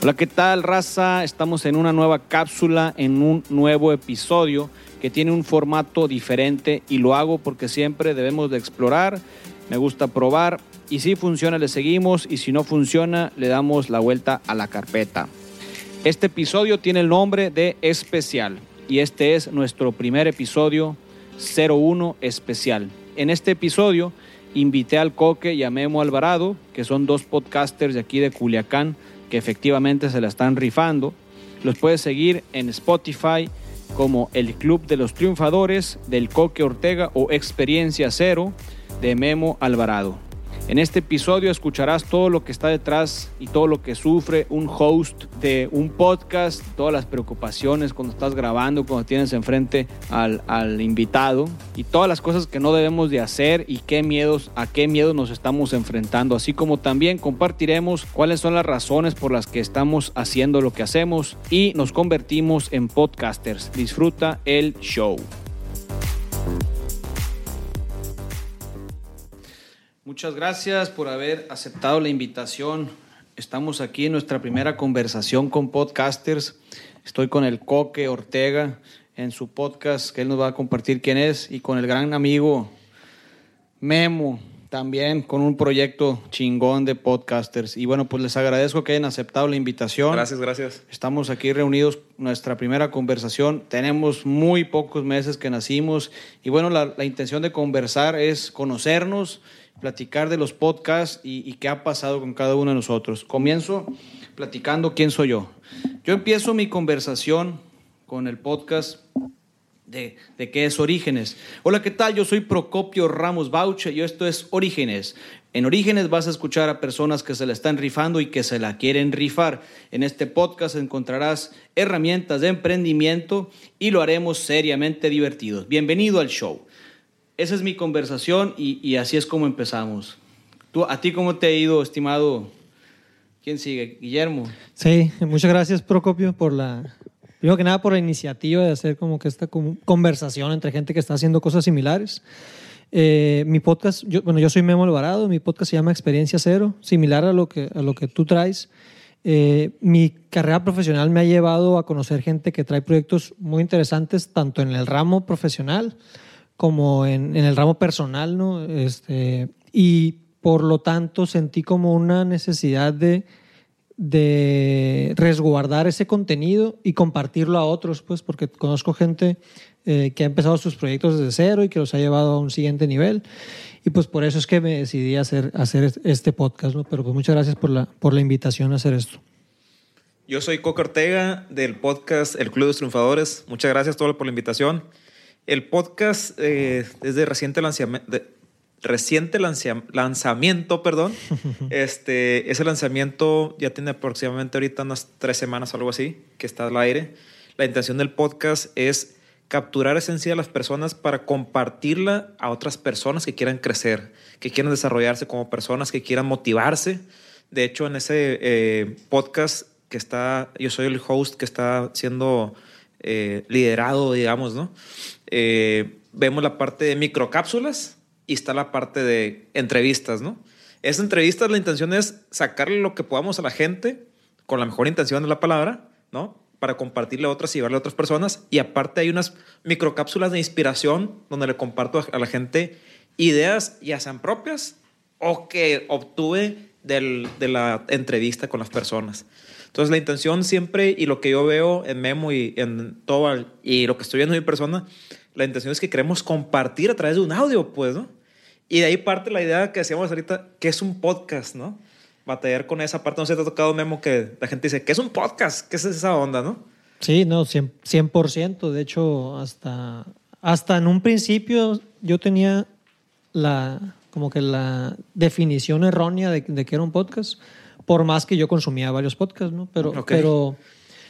Hola, ¿qué tal, raza? Estamos en una nueva cápsula, en un nuevo episodio que tiene un formato diferente y lo hago porque siempre debemos de explorar, me gusta probar y si funciona le seguimos y si no funciona le damos la vuelta a la carpeta. Este episodio tiene el nombre de Especial y este es nuestro primer episodio 01 Especial. En este episodio invité al Coque y a Memo Alvarado, que son dos podcasters de aquí de Culiacán, que efectivamente se la están rifando. Los puedes seguir en Spotify como el Club de los Triunfadores del Coque Ortega o Experiencia Cero de Memo Alvarado. En este episodio escucharás todo lo que está detrás y todo lo que sufre un host de un podcast, todas las preocupaciones cuando estás grabando, cuando tienes enfrente al, invitado y todas las cosas que no debemos de hacer y qué miedos, a qué miedos nos estamos enfrentando, así como también compartiremos cuáles son las razones por las que estamos haciendo lo que hacemos y nos convertimos en podcasters. Disfruta el show. Muchas gracias por haber aceptado la invitación. Estamos aquí en nuestra primera conversación con podcasters. Estoy con el Coque Ortega en su podcast, que él nos va a compartir quién es, y con el gran amigo Memo, también con un proyecto chingón de podcasters. Y bueno, pues les agradezco que hayan aceptado la invitación. Gracias, gracias. Estamos aquí reunidos, nuestra primera conversación. Tenemos muy pocos meses que nacimos y bueno, la, la intención de conversar es conocernos platicar de los podcasts y, y, qué ha pasado con cada uno de nosotros. Comienzo platicando quién soy yo. Yo empiezo mi conversación con el podcast de, de qué es Orígenes. Hola, ¿qué tal? Yo soy Procopio Ramos Bauche y esto es Orígenes. En Orígenes vas a escuchar a personas que se la están rifando y que se la quieren rifar. En este podcast encontrarás herramientas de emprendimiento y lo haremos seriamente divertidos. Bienvenido al show esa es mi conversación y, y, así es como empezamos. ¿Tú, ¿A ti cómo te ha ido, estimado? ¿Quién sigue? Guillermo. Sí, muchas gracias, Procopio, por la... Primero que nada, por la iniciativa de hacer como que esta conversación entre gente que está haciendo cosas similares. Eh, mi podcast, yo, bueno, yo soy Memo Alvarado, mi podcast se llama Experiencia Cero, similar a lo que, a lo que tú traes. Eh, mi carrera profesional me ha llevado a conocer gente que trae proyectos muy interesantes, tanto en el ramo profesional, como en, en, el ramo personal, ¿no? Este, y por lo tanto sentí como una necesidad de, de resguardar ese contenido y compartirlo a otros, pues, porque conozco gente eh, que ha empezado sus proyectos desde cero y que los ha llevado a un siguiente nivel. Y pues por eso es que me decidí a hacer, hacer este podcast, ¿no? Pero pues muchas gracias por la, por la invitación a hacer esto. Yo soy Coca Ortega del podcast El Club de los Triunfadores. Muchas gracias a todos por la invitación. El podcast eh, es de reciente lanzamiento. De reciente lanzamiento, perdón. este, ese lanzamiento ya tiene aproximadamente ahorita unas tres semanas o algo así, que está al aire. La intención del podcast es capturar esencia de las personas para compartirla a otras personas que quieran crecer, que quieran desarrollarse como personas, que quieran motivarse. De hecho, en ese eh, podcast que está, yo soy el host que está siendo eh, liderado, digamos, ¿no? Eh, vemos la parte de microcápsulas y está la parte de entrevistas, ¿no? Esa entrevistas la intención es sacarle lo que podamos a la gente con la mejor intención de la palabra, ¿no? Para compartirle a otras y llevarle a otras personas. Y aparte hay unas microcápsulas de inspiración donde le comparto a la gente ideas ya sean propias o que obtuve del, de la entrevista con las personas. Entonces, la intención siempre y lo que yo veo en Memo y en todo y lo que estoy viendo en mi persona, la intención es que queremos compartir a través de un audio, pues, ¿no? Y de ahí parte la idea que decíamos ahorita, que es un podcast, ¿no? Batallar con esa parte. No se te ha tocado, Memo, que la gente dice, ¿qué es un podcast? ¿Qué es esa onda, no? Sí, no, 100%. 100%. De hecho, hasta, hasta en un principio yo tenía la, como que la definición errónea de, de que era un podcast por más que yo consumía varios podcasts, ¿no? Pero, okay. pero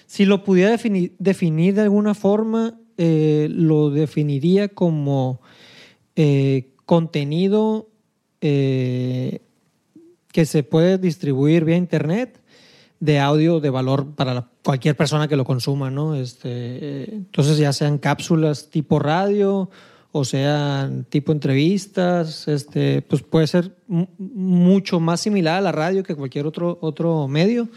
si lo pudiera definir, definir de alguna forma, eh, lo definiría como eh, contenido eh, que se puede distribuir vía Internet de audio de valor para la, cualquier persona que lo consuma, ¿no? Este, entonces ya sean cápsulas tipo radio o sean tipo entrevistas, este, pues puede ser mucho más similar a la radio que cualquier otro, otro medio.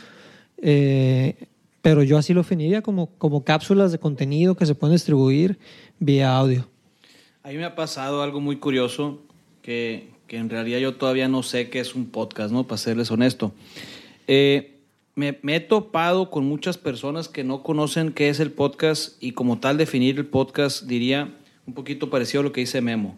Eh, pero yo así lo definiría como, como cápsulas de contenido que se pueden distribuir vía audio. A me ha pasado algo muy curioso que, que en realidad yo todavía no sé qué es un podcast, ¿no? Para serles honesto. Eh, me he topado con muchas personas que no conocen qué es el podcast y como tal definir el podcast diría un poquito parecido a lo que dice Memo.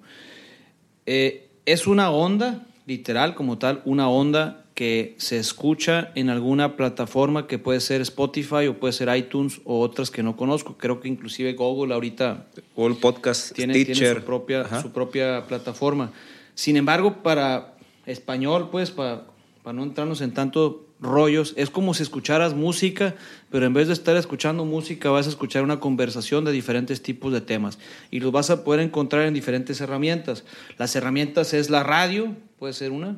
Eh, es una onda, literal como tal, una onda que se escucha en alguna plataforma que puede ser Spotify o puede ser iTunes o otras que no conozco. Creo que inclusive Google ahorita Google Podcast, tiene, su, propia, Ajá. su propia plataforma. Sin embargo, para español, pues, para, para no entrarnos en tanto rollos, es como si escucharas música, pero en vez de estar escuchando música, vas a escuchar una conversación de diferentes tipos de temas. Y los vas a poder encontrar en diferentes herramientas. Las herramientas es la radio, puede ser una.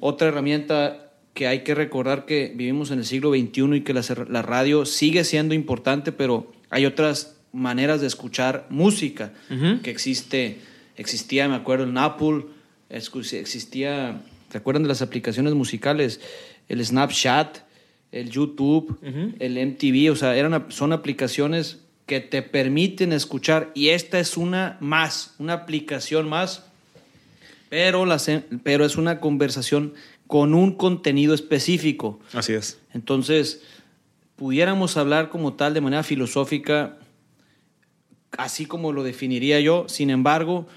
Otra herramienta que hay que recordar que vivimos en el siglo XXI y que la, la radio sigue siendo importante, pero hay otras maneras de escuchar música que existe, existía, me acuerdo, el Apple, existía, ¿te acuerdan de las aplicaciones musicales? El Snapchat, el YouTube, el MTV, o sea, eran, son aplicaciones que te permiten escuchar y esta es una más, una aplicación más pero, la se- pero es una conversación con un contenido específico. Así es. Entonces, pudiéramos hablar como tal de manera filosófica, así como lo definiría yo. Sin embargo,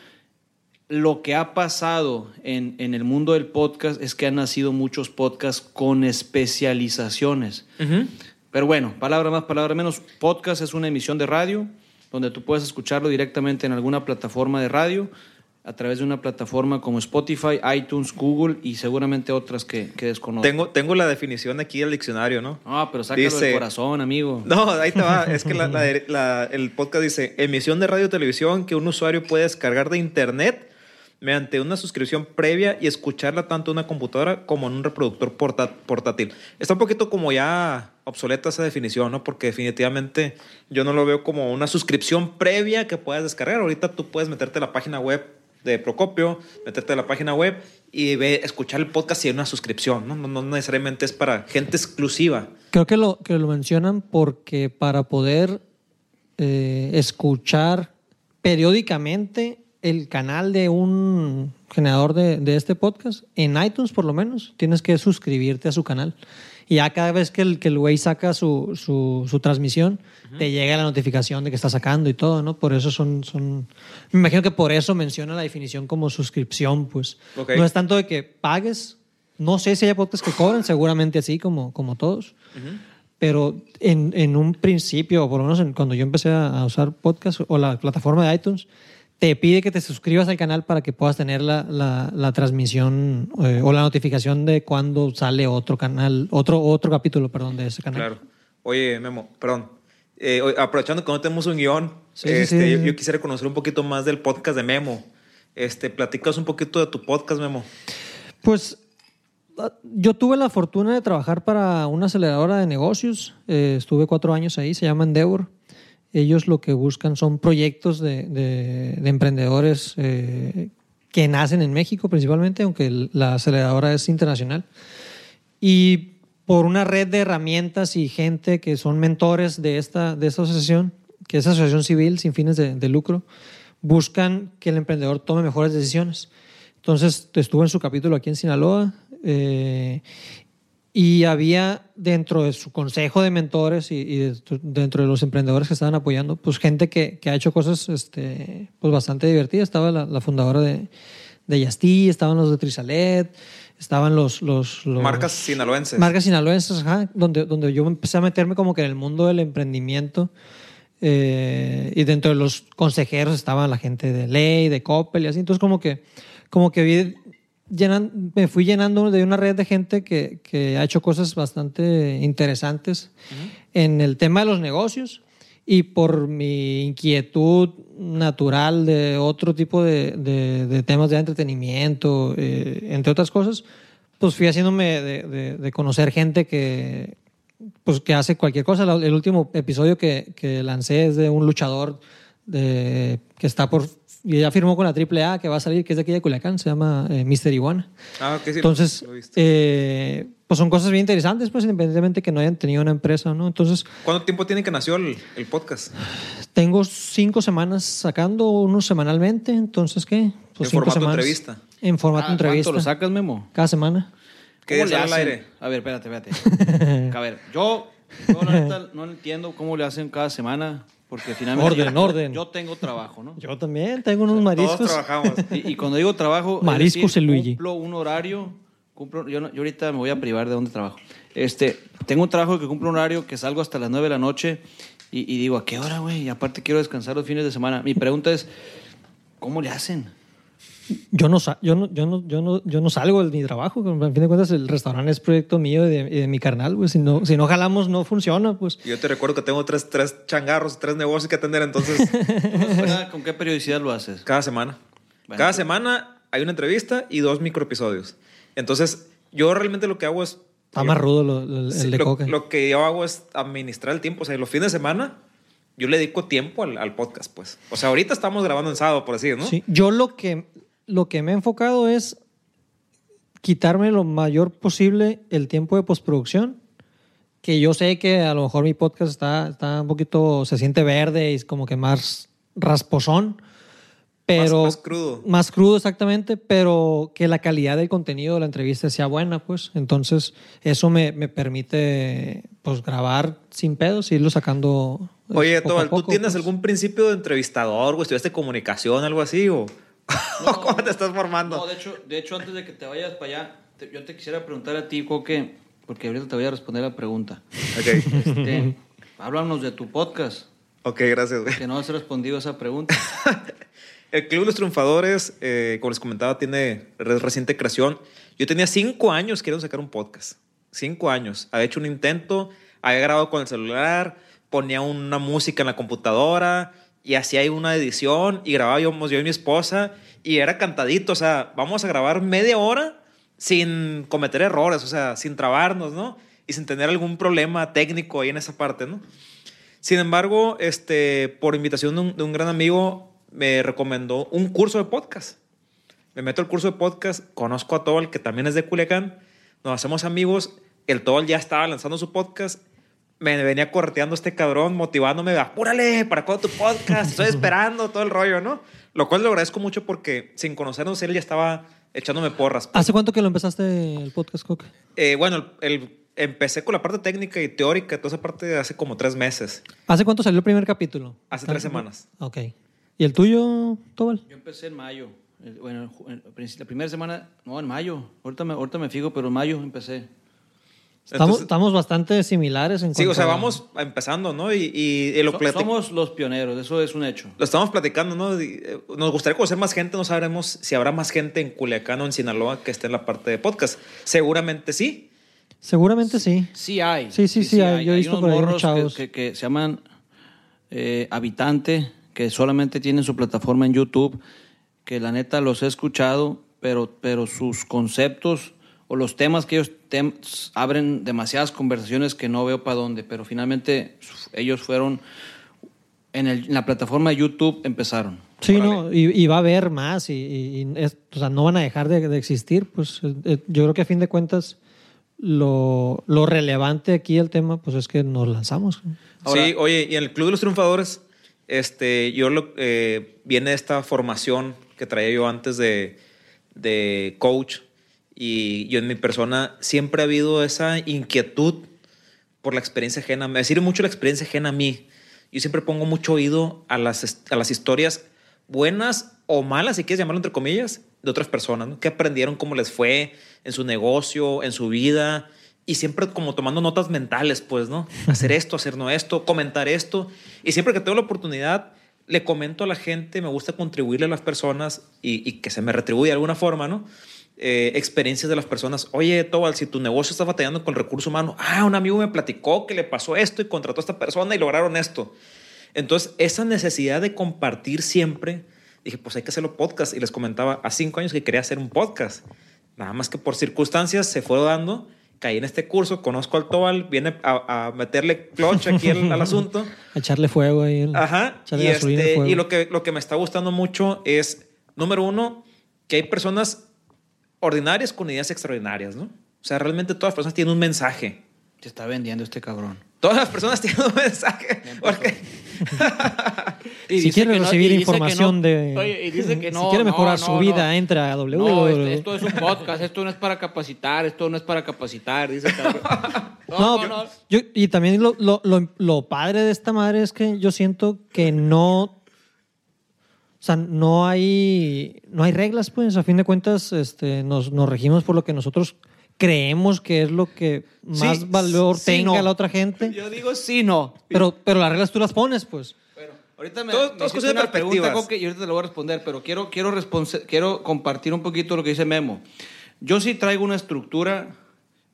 lo que ha pasado en, en el mundo del podcast es que han nacido muchos podcasts con especializaciones. Pero bueno, palabra más, palabra menos. Podcast es una emisión de radio donde tú puedes escucharlo directamente en alguna plataforma de radio a través de una plataforma como Spotify, iTunes, Google y seguramente otras que, que desconozco. Tengo, tengo la definición aquí del diccionario, ¿no? Ah, pero sácalo Dice- del corazón, amigo. No, ahí te va. Es que la- la- la- el podcast dice emisión de radio o televisión que un usuario puede descargar de internet mediante una suscripción previa y escucharla tanto en una computadora como en un reproductor portátil. Está un poquito como ya obsoleta esa definición, ¿no? Porque definitivamente yo no lo veo como una suscripción previa que puedas descargar. Ahorita tú puedes meterte a la página web de Procopio, meterte a la página web y escuchar el podcast sin una suscripción, ¿no? No, no necesariamente es para gente exclusiva. Creo que lo, que lo mencionan porque para poder eh, escuchar periódicamente el canal de un generador de, de este podcast, en iTunes por lo menos, tienes que suscribirte a su canal. Y ya cada vez que el, que el güey saca su, su, su transmisión, te llega la notificación de que está sacando y todo, ¿no? Por eso son, son... Me imagino que por eso menciona la definición como suscripción, pues. No es tanto de que pagues. No sé si hay podcasts que cobran, seguramente así, como, como todos. Pero en, en un principio, o por lo menos en- cuando yo empecé a, a usar podcast o la plataforma de iTunes, te pide que te suscribas al canal para que puedas tener la, la, la transmisión eh, o la notificación de cuando sale otro canal, otro, otro capítulo, perdón, de ese canal. Claro. Oye, Memo, perdón. Eh, aprovechando que no tenemos un guion, Sí, este, sí, yo, sí. yo quisiera conocer un poquito más del podcast de Memo. Este, platicas un poquito de tu podcast, Memo. Pues ah, yo tuve la fortuna de trabajar para una aceleradora de negocios. Eh, estuve cuatro años ahí, se llama Endeavor. Ellos lo que buscan son proyectos de, de- de emprendedores eh, que nacen en México principalmente, aunque la aceleradora es internacional. Y por una red de herramientas y gente que son mentores de esta, de esta asociación, que es asociación civil sin fines de, de lucro, buscan que el emprendedor tome mejores decisiones. Entonces estuve en su capítulo aquí en Sinaloa eh, y había dentro de su consejo de mentores y, y de- dentro de los emprendedores que estaban apoyando, pues gente que, que ha hecho cosas este, pues bastante divertidas. Estaba la, la fundadora de, de Yastí, estaban los de Trisalet, estaban los... los, los Marcas sinaloenses. Marcas sinaloenses, ajá, donde, donde yo empecé a meterme como que en el mundo del emprendimiento. eh, y dentro de los consejeros estaban la gente de ley, de Coppel y así. Entonces, como que, como que vi llenan, me fui llenando de una red de gente que, que ha hecho cosas bastante interesantes en el tema de los negocios. Y por mi inquietud natural de otro tipo de, de- de temas de entretenimiento, eh, entre otras cosas, pues fui haciéndome de- de conocer gente que, pues, que hace cualquier cosa. El último episodio que, que lancé es de un luchador de, que está por y ya firmó con la AAA que va a salir, que es de aquí de Culiacán, se llama eh, Mister Iguana. Ah, ok, sí. Entonces, lo eh, pues son cosas bien interesantes, pues independientemente que no hayan tenido una empresa, ¿no? Entonces, ¿Cuánto tiempo tiene que nació el, el podcast? tengo cinco semanas sacando uno semanalmente, entonces, ¿qué? Pues En cinco formato semanas. entrevista. En formato Ah, entrevista. ¿Cuánto lo sacas, Memo? Cada semana. ¿Qué ¿Cómo días le al aire? A ver, espérate, espérate. A ver, yo, yo la neta no entiendo cómo le hacen cada semana, porque finalmente... Orden, yo, orden. Yo tengo trabajo, ¿no? Yo también tengo unos mariscos. Todos trabajamos. Y, y cuando digo trabajo, Mariscos decir, el Luigi. cumplo un horario, cumplo, yo, yo ahorita me voy a privar de dónde trabajo. Este, tengo un trabajo que cumplo un horario que salgo hasta las 9 de la noche y, y digo, ¿a qué hora, güey? Y aparte quiero descansar los fines de semana. Mi pregunta es, ¿cómo le hacen? Yo no, yo, no, yo, no, yo, no, yo no salgo de mi trabajo. En fin de cuentas, el restaurante es proyecto mío y de, y de mi carnal. Pues. Si, no, si no jalamos, no funciona. Pues. Yo te recuerdo que tengo tres, tres changarros, tres negocios que atender, entonces Entonces, ¿Con qué periodicidad lo haces? cada semana. Bueno. Cada semana hay una entrevista y dos microepisodios. Entonces, yo realmente lo que hago es... Está más rudo lo- lo- el, Sí, de lo, coca. lo que yo hago es administrar el tiempo. O sea, los fines de semana yo le dedico tiempo al, al podcast, pues. O sea, ahorita estamos grabando en sábado, por decir, ¿no? Sí, yo lo que, lo que me he enfocado es quitarme lo mayor posible el tiempo de postproducción. Que yo sé que a lo mejor mi podcast está, está un poquito, se siente verde y es como que más rasposón. Pero, más crudo. Más crudo, exactamente, pero que la calidad del contenido de la entrevista sea buena, pues. Entonces, eso me, me permite, pues, grabar sin pedos y irlo sacando. eh, Oye, poco Tobal, ¿tú poco, tienes pues. algún principio de entrevistador o estudiaste comunicación, algo así? ¿O ¿O cómo te estás formando? No, de hecho, de hecho, antes de que te vayas para allá, te- yo te quisiera preguntar a ti, Coque, porque ahorita te voy a responder la pregunta. Ok, Este, háblanos de tu podcast, ok, gracias, güey. que no has respondido a esa pregunta. El Club de los Triunfadores, eh, como les comentaba, tiene re- reciente creación. Yo tenía cinco años queriendo sacar un podcast. Cinco años. Había hecho un intento, había grabado con el celular, ponía una música en la computadora y hacía ahí una edición y grabábamos yo y mi esposa y era cantadito. O sea, vamos a grabar media hora sin cometer errores, o sea, sin trabarnos, ¿no? Y sin tener algún problema técnico ahí en esa parte, ¿no? Sin embargo, este, por invitación de un, de un gran amigo, me recomendó un curso de podcast. Me meto al curso de podcast, conozco a Tobal, que también es de Culiacán, nos hacemos amigos. El Tobal ya estaba lanzando su podcast. Me venía correteando este cabrón, motivándome, apúrale, ¿para cuándo tu podcast? Estoy esperando, todo el rollo, ¿no? Lo cual lo agradezco mucho porque sin conocernos él ya estaba echándome porras. pues. ¿Hace cuánto que lo empezaste el podcast, Coque? Eh, bueno, el, el- empecé con la parte técnica y teórica, toda esa parte hace como tres meses. ¿Hace cuánto salió el primer capítulo? Hace tres semanas. Ok. ¿Y el tuyo, Tobal? Yo empecé en mayo. El- Bueno, la primera semana, no, en mayo. Ahorita me, ahorita me fijo, pero en mayo empecé. Estamos, Entonces- estamos bastante similares en Sí, o cuanto sea, a- vamos empezando, ¿no? Y, y- y lo, So- platic- somos los pioneros, eso es un hecho. lo estamos platicando, ¿no? Eh, Nos gustaría conocer más gente, no sabremos si habrá más gente en Culiacán o en Sinaloa que esté en la parte de podcast. Seguramente sí. Seguramente sí. Sí hay. Sí, sí, sí hay. Yo he visto unos por ahí unos morros chavos. Que, que- que se llaman eh, Habitante, que solamente tienen su plataforma en YouTube, que la neta los he escuchado, pero, pero sus conceptos o los temas que ellos tem- abren demasiadas conversaciones que no veo para dónde, pero finalmente ellos fueron en, el- en la plataforma de YouTube empezaron. Sí, Órale. no, y, y va a haber más, y, y- y es- o sea, no van a dejar de, de existir. Pues eh, eh, yo creo que a fin de cuentas lo, lo relevante aquí del tema pues es que nos lanzamos. Ahora- sí, oye, y en el Club de los Triunfadores, este, yo lo, eh, viene esta formación que traía yo antes de, de coach y yo en mi persona siempre ha habido esa inquietud por la experiencia ajena. Me sirve mucho la experiencia ajena a mí. Yo siempre pongo mucho oído a las, a las historias buenas o malas, si quieres llamarlo entre comillas, de otras personas, ¿no? Que aprendieron cómo les fue en su negocio, en su vida, y siempre como tomando notas mentales, pues, ¿no? Hacer esto, hacer no esto, comentar esto. Y siempre que tengo la oportunidad, le comento a la gente, me gusta contribuirle a las personas y, y que se me retribuye de alguna forma, ¿no? Eh, experiencias de las personas. Oye, Tobal, si tu negocio está batallando con el recurso humano, ah, un amigo me platicó que le pasó esto y contrató a esta persona y lograron esto. Entonces, esa necesidad de compartir siempre, dije, pues hay que hacerlo podcast. Y les comentaba, a cinco años que quería hacer un podcast. Nada más que por circunstancias se fue dando caí en este curso, conozco al Tobal, viene a, a meterle clutch aquí al, al asunto. A echarle fuego ahí. el- Ajá. Y, este, fuego. y lo, que, lo que me está gustando mucho es, número uno, que hay personas ordinarias con ideas extraordinarias, ¿no? O sea, realmente todas las personas tienen un mensaje. Se está vendiendo este cabrón. Todas las personas tienen un mensaje. Porque, Y si quiere no- recibir y información no. de. Oye, y dice que no. si quiere mejorar no, su no. vida, entra a W. No, este- esto es un podcast, esto no es para capacitar, esto no es para capacitar, dice cabrón. No, yo- y también lo, lo, lo, lo padre de esta madre es que yo siento que no. O sea, no hay, no hay reglas, pues. A fin de cuentas, este, nos, nos regimos por lo que nosotros creemos que es lo que más Sí, valor sí, tenga no. la otra gente. Yo digo sí, no. Pero, pero las reglas tú las pones, pues. Bueno, ahorita me, Todo- me todo de una pregunta. Coque, y ahorita te lo voy a responder, pero quiero, quiero, quiero compartir un poquito lo que dice Memo. Yo sí traigo una estructura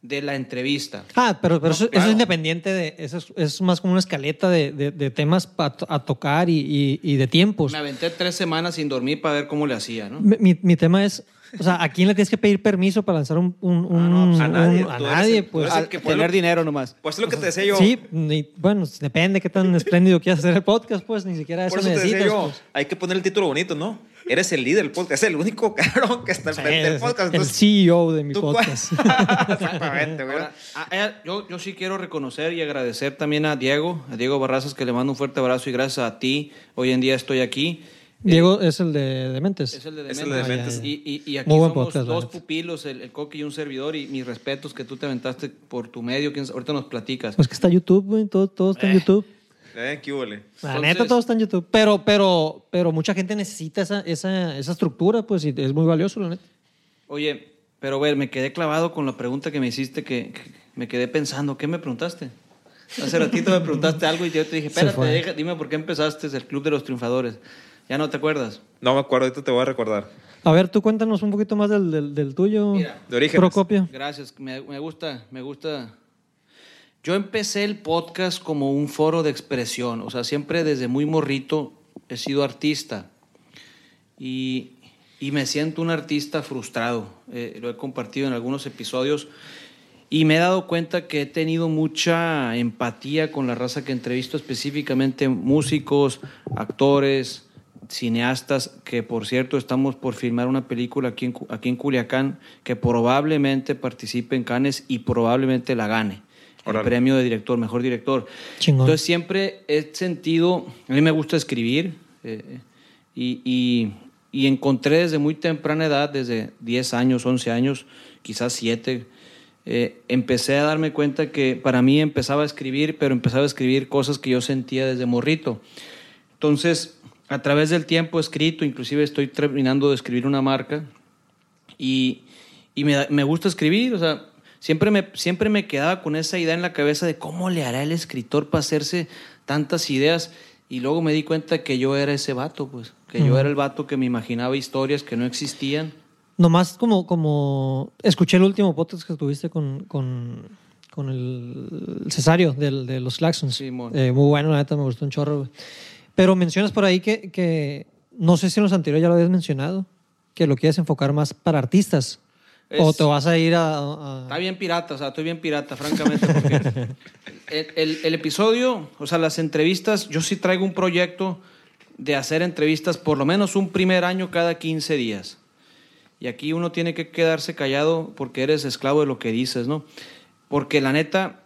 de la entrevista. Ah, pero, pero eso, eso claro. es independiente de. Eso es, es más como una escaleta de, de- de temas pa- a, tocar y, y- y de tiempos. Me aventé tres semanas sin dormir para ver cómo le hacía, ¿no? Mi, mi- mi tema es. O sea, ¿a quién le tienes que pedir permiso para lanzar un. un- un- no, pues a nadie. a nadie, el- pues. que tener puede- dinero nomás. pues es lo que te decía yo. Sí, ni- bueno, depende qué tan espléndido quieras hacer el podcast, pues ni siquiera eso Por eso te necesitas. decía yo, pues. hay que poner el título bonito, ¿no? Eres el líder del podcast, es el único cabrón que está Sí, enfrente del es podcast. el entonces, CEO de mi podcast. Exactamente, güey. Ahora, a- eh, yo, yo sí quiero reconocer y agradecer también a Diego, a Diego Barrazas, que le mando un fuerte abrazo y gracias a ti, hoy en día estoy aquí. Diego es el de Dementes. Es el de Es el Dementes. de Dementes. Y, y- y aquí Muy buen somos podcast, dos pupilos, el, el Coqui y un servidor, y mis respetos que tú te aventaste por tu medio, que ahorita nos platicas. Pues que está YouTube, güey. Todo, todo está en YouTube. Eh, qué huele. La Entonces- neta, todo está en YouTube. Pero, pero, pero mucha gente necesita esa, esa, esa estructura, pues, y es muy valioso, la neta. Oye, pero ver, me quedé clavado con la pregunta que me hiciste, que, que me quedé pensando, ¿qué me preguntaste? Hace ratito me preguntaste algo y yo te dije, espérate, deja- dime por qué empezaste el Club de los Triunfadores. ¿Ya no te acuerdas? No me acuerdo, ahorita te voy a recordar. A ver, tú cuéntanos un poquito más del, del, del tuyo. Mira, de orígenes. Procopio. Gracias, me, me gusta, me gusta. Yo empecé el podcast como un foro de expresión, o sea, siempre desde muy morrito he sido artista y, y me siento un artista frustrado. Eh, lo he compartido en algunos episodios y me he dado cuenta que he tenido mucha empatía con la raza que entrevisto, específicamente músicos, actores, cineastas, que por cierto estamos por filmar una película aquí en, aquí en Culiacán que probablemente participe en Cannes y probablemente la gane. El premio de director, mejor director. Chingón. Entonces siempre he sentido, a mí me gusta escribir eh, y, y- y encontré desde muy temprana edad, desde 10 años, 11 años, quizás 7, eh, empecé a darme cuenta que para mí empezaba a escribir, pero empezaba a escribir cosas que yo sentía desde morrito. Entonces, a través del tiempo he escrito, inclusive estoy terminando de escribir una marca y, y me, me gusta escribir, o sea, siempre me, siempre me quedaba con esa idea en la cabeza de cómo le hará el escritor para hacerse tantas ideas y luego me di cuenta que yo era ese vato, pues, que yo era el vato que me imaginaba historias que no existían. Nomás como, como escuché el último podcast que tuviste con, con, con el Cesario del- de los Claxons. Simón. Eh, muy bueno, la neta, me gustó un chorro. güey. Pero mencionas por ahí que, que no sé si en los anteriores ya lo habías mencionado, que lo quieres enfocar más para artistas. O Es- te vas a ir a... a- Está bien pirata, o sea, estoy bien pirata, francamente, porque el, el- el episodio, o sea, las entrevistas, yo sí traigo un proyecto de hacer entrevistas por lo menos un primer año cada 15 días. Y aquí uno tiene que quedarse callado porque eres esclavo de lo que dices, ¿no? Porque la neta,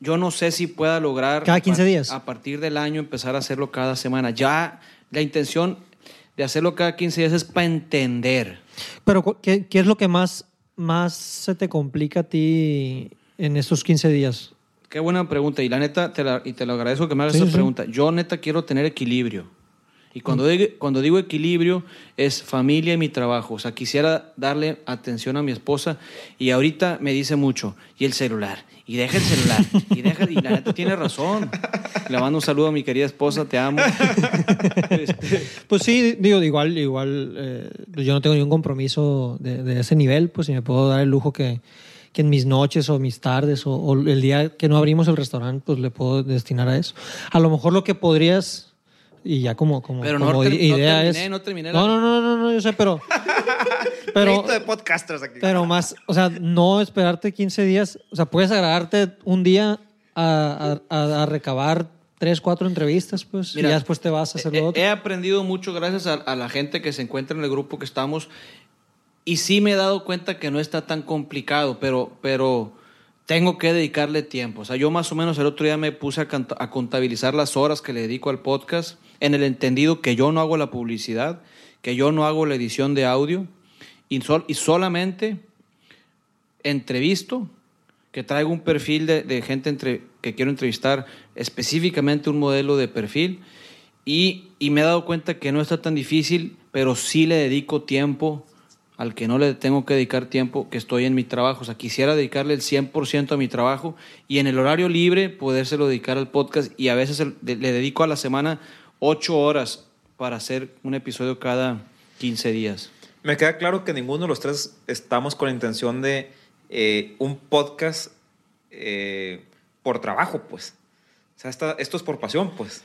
yo no sé si pueda lograr... Cada 15 a par- días. A partir del año empezar a hacerlo cada semana. Ya la intención de hacerlo cada 15 días es para entender. Pero, ¿qué, qué es lo que más, más se te complica a ti en estos 15 días? Qué buena pregunta. Y la neta, te la- y te lo agradezco que me hagas Sí, esa sí. pregunta. Yo neta quiero tener equilibrio. Y cuando, digo, cuando digo equilibrio es familia y mi trabajo. O sea, quisiera darle atención a mi esposa y ahorita me dice mucho, y el celular, y deja el celular, y deja, y la neta tiene razón. Le mando un saludo a mi querida esposa, te amo. Pues sí, digo, igual, igual, eh, pues yo no tengo ningún compromiso de, de ese nivel, pues si me puedo dar el lujo que, que en mis noches o mis tardes o, o el día que no abrimos el restaurante, pues le puedo destinar a eso. A lo mejor lo que podrías Y ya como, como, Pero no como no idea terminé, es... no terminé la- no, no, no, no, no, yo sé, pero... pero, de podcasters aquí. pero más, o sea, no esperarte 15 días. O sea, puedes agradarte un día a, a- a- a recabar tres, cuatro entrevistas, pues, Mira, y ya después te vas a hacer He, lo otro. he aprendido mucho gracias a, a la gente que se encuentra en el grupo que estamos y sí me he dado cuenta que no está tan complicado, pero, pero tengo que dedicarle tiempo. O sea, yo más o menos el otro día me puse a, a contabilizar las horas que le dedico al podcast en el entendido que yo no hago la publicidad, que yo no hago la edición de audio y, sol- y solamente entrevisto, que traigo un perfil de, de gente entre, que quiero entrevistar, específicamente un modelo de perfil, y, y me he dado cuenta que no está tan difícil, pero sí le dedico tiempo al que no le tengo que dedicar tiempo, que estoy en mi trabajo. O sea, quisiera dedicarle el 100% a mi trabajo y en el horario libre podérselo dedicar al podcast y a veces le dedico a la semana ocho horas para hacer un episodio cada 15 días. Me queda claro que ninguno de los tres estamos con la intención de eh, un podcast eh, por trabajo, pues. O sea, esta- esto es por pasión, pues.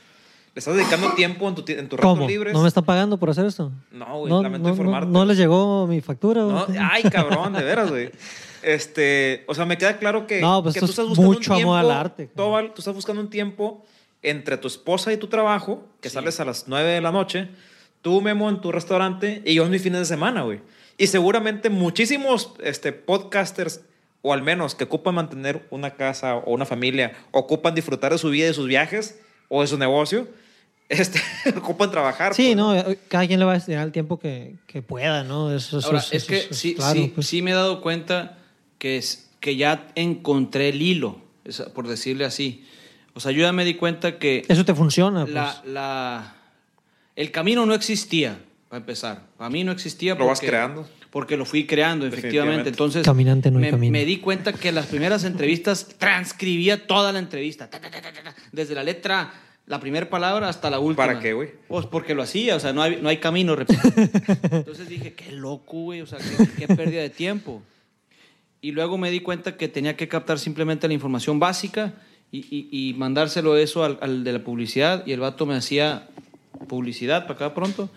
Le estás dedicando tiempo en tu, en tu rato ¿Cómo? libres. ¿No me están pagando por hacer esto? No, güey, no, lamento no, informarte. No, no les llegó mi factura. No, güey? ay, cabrón, de veras, güey. Este, o sea, me queda claro que, No, pues que tú es estás buscando mucho un tiempo, amor al arte. Tobal, tú estás buscando un tiempo entre tu esposa y tu trabajo, que sales a las 9 de la noche, tú, Memo, en tu restaurante, y yo en mi fin de semana, güey. Y seguramente muchísimos este, podcasters, o al menos que ocupan mantener una casa o una familia, ocupan disfrutar de su vida y de sus viajes o de su negocio, este, ocupan trabajar. Sí, pues. no, cada quien le va a destinar el tiempo que, que pueda, ¿no? Eso, eso- Ahora, eso- es que eso- sí, claro, sí, pues. sí me he dado cuenta que, es, que ya encontré el hilo, por decirle así. O sea, yo ya me di cuenta que Eso te funciona, pues. la, la- el camino no existía, para empezar. Para mí no existía. Lo vas porque- creando. Porque lo fui creando, efectivamente. Entonces, Caminante no hay me, camino. me di cuenta que las primeras entrevistas transcribía toda la entrevista. Ta, ta, ta, ta, ta, desde la letra, la primera palabra hasta la última. ¿Para qué, güey? Pues porque lo hacía, o sea, no hay, no hay camino. repito. Entonces dije, qué loco, güey, o sea, qué, qué pérdida de tiempo. Y luego me di cuenta que tenía que captar simplemente la información básica y, mandárselo eso al, al de la publicidad y el vato me hacía publicidad para acá pronto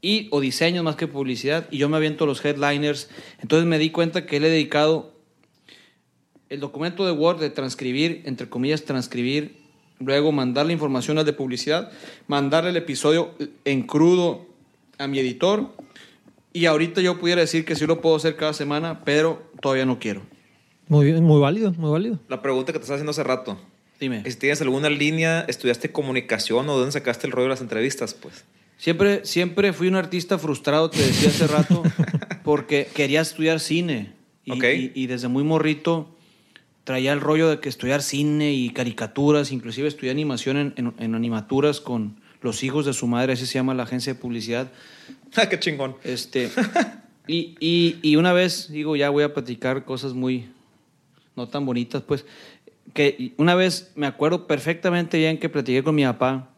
y o diseños más que publicidad y yo me aviento los headliners. Entonces me di cuenta que le he dedicado el documento de Word de transcribir, entre comillas, transcribir, luego mandar la información al de publicidad, mandarle el episodio en crudo a mi editor y ahorita yo pudiera decir que sí lo puedo hacer cada semana, pero todavía no quiero. Muy, bien, muy válido, muy válido. La pregunta que te estaba haciendo hace rato. Dime. Si tienes alguna línea, estudiaste comunicación o de dónde sacaste el rollo de las entrevistas, pues. Siempre, siempre fui un artista frustrado, te decía hace rato, porque quería estudiar cine. Y, Ok. y- y desde muy morrito traía el rollo de que estudiar cine y caricaturas, inclusive estudié animación en, en- en animaturas con los hijos de su madre, así se llama la agencia de publicidad. Ah, qué chingón. Este, y, y- y una vez, digo, ya voy a platicar cosas muy, no tan bonitas, pues, que una vez me acuerdo perfectamente bien que platiqué con mi papá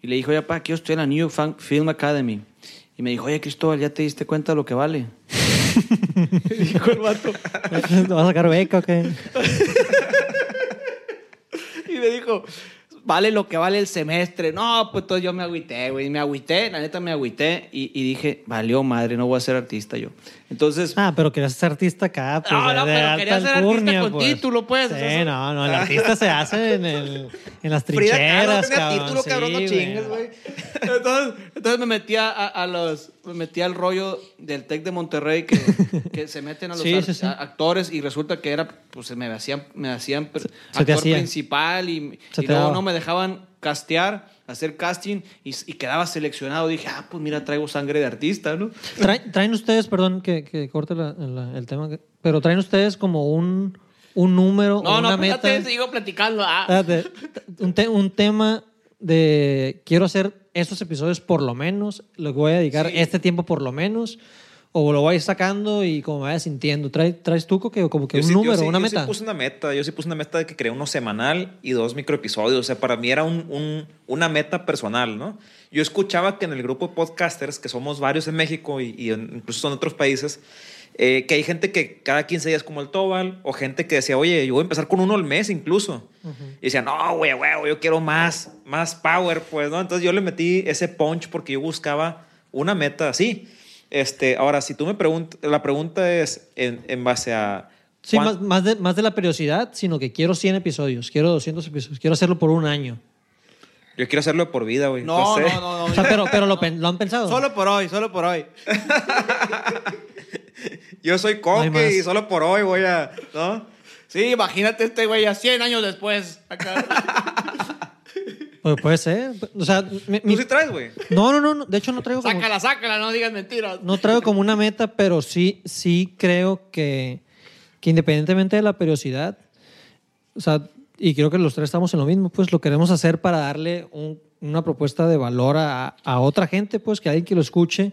y le dijo, oye, papá, quiero estudiar en la New York Film Academy. Y me dijo, oye, Cristóbal, ¿ya te diste cuenta de lo que vale? dijo el vato. ¿Te vas a sacar beca o qué? Y me dijo, vale lo que vale el semestre. No, pues entonces yo me agüité, güey. Me agüité, la neta me agüité. Y, y dije, valió madre, no voy a ser artista yo. Entonces, Ah, pero querías ser artista acá, pues. No, no, de pero quería ser artista con pues. título, pues, Sí, o sea, eso- no, no, el artista se hace en, el, en las Frida trincheras, Kahlo tenía cabrón. título, cabrón, no sí, chingues, güey. entonces, entonces me metí a, a los me metí al rollo del Tec de Monterrey que, que se meten a los Sí, ar- sí, sí. a- actores y resulta que era pues me hacían me hacían Se actor hacía. principal y, luego no me dejaban castear hacer casting y, y quedaba seleccionado dije ah pues mira traigo sangre de artista no Traen, traen ustedes, perdón que, que corte la- la- el tema, pero traen ustedes como un, un número o no no una meta. espérate sigo platicando ah. Espérate, un, te- un tema de quiero hacer estos episodios por lo menos, le voy a dedicar Sí. este tiempo por lo menos, o lo voy sacando y como me vaya sintiendo. ¿Traes, traes tú que, como que Yo un sí- yo número, sí- una yo meta? sí puse una meta. Yo sí puse una meta de que creé uno semanal y dos microepisodios. O sea, para mí era un, un- una meta personal, ¿no? Yo escuchaba que en el grupo de podcasters, que somos varios en México y, y incluso en otros países, eh, que hay gente que cada 15 días como el Tobal, o gente que decía, oye, yo voy a empezar con uno al mes incluso. Y decían, no, güey, güey, yo quiero más, más power, pues, ¿no? Entonces yo le metí ese punch porque yo buscaba una meta así. Este, ahora, si tú me preguntas, la pregunta es en, en base a... Sí, cuán- más, más, de, más de la periodicidad, sino que quiero 100 episodios, quiero 200 episodios, quiero hacerlo por un año. Yo quiero hacerlo por vida, güey. No, sé. no, no, no. O sea, pero, pero lo, pen- lo han pensado. Solo por hoy, solo por hoy. Yo soy coque y solo por hoy voy a... ¿No? Sí, imagínate este güey a 100 años después. Acá. Pues puede ser. O sea, mi- Tú sí traes, güey. no, no, no, no, de hecho no traigo como, sácala, sácala, no digas mentiras. no traigo como una meta, pero sí, sí creo que, que independientemente de la periodicidad, o sea, y creo que los tres estamos en lo mismo, pues lo queremos hacer para darle un- una propuesta de valor a, a otra gente, pues que alguien que lo escuche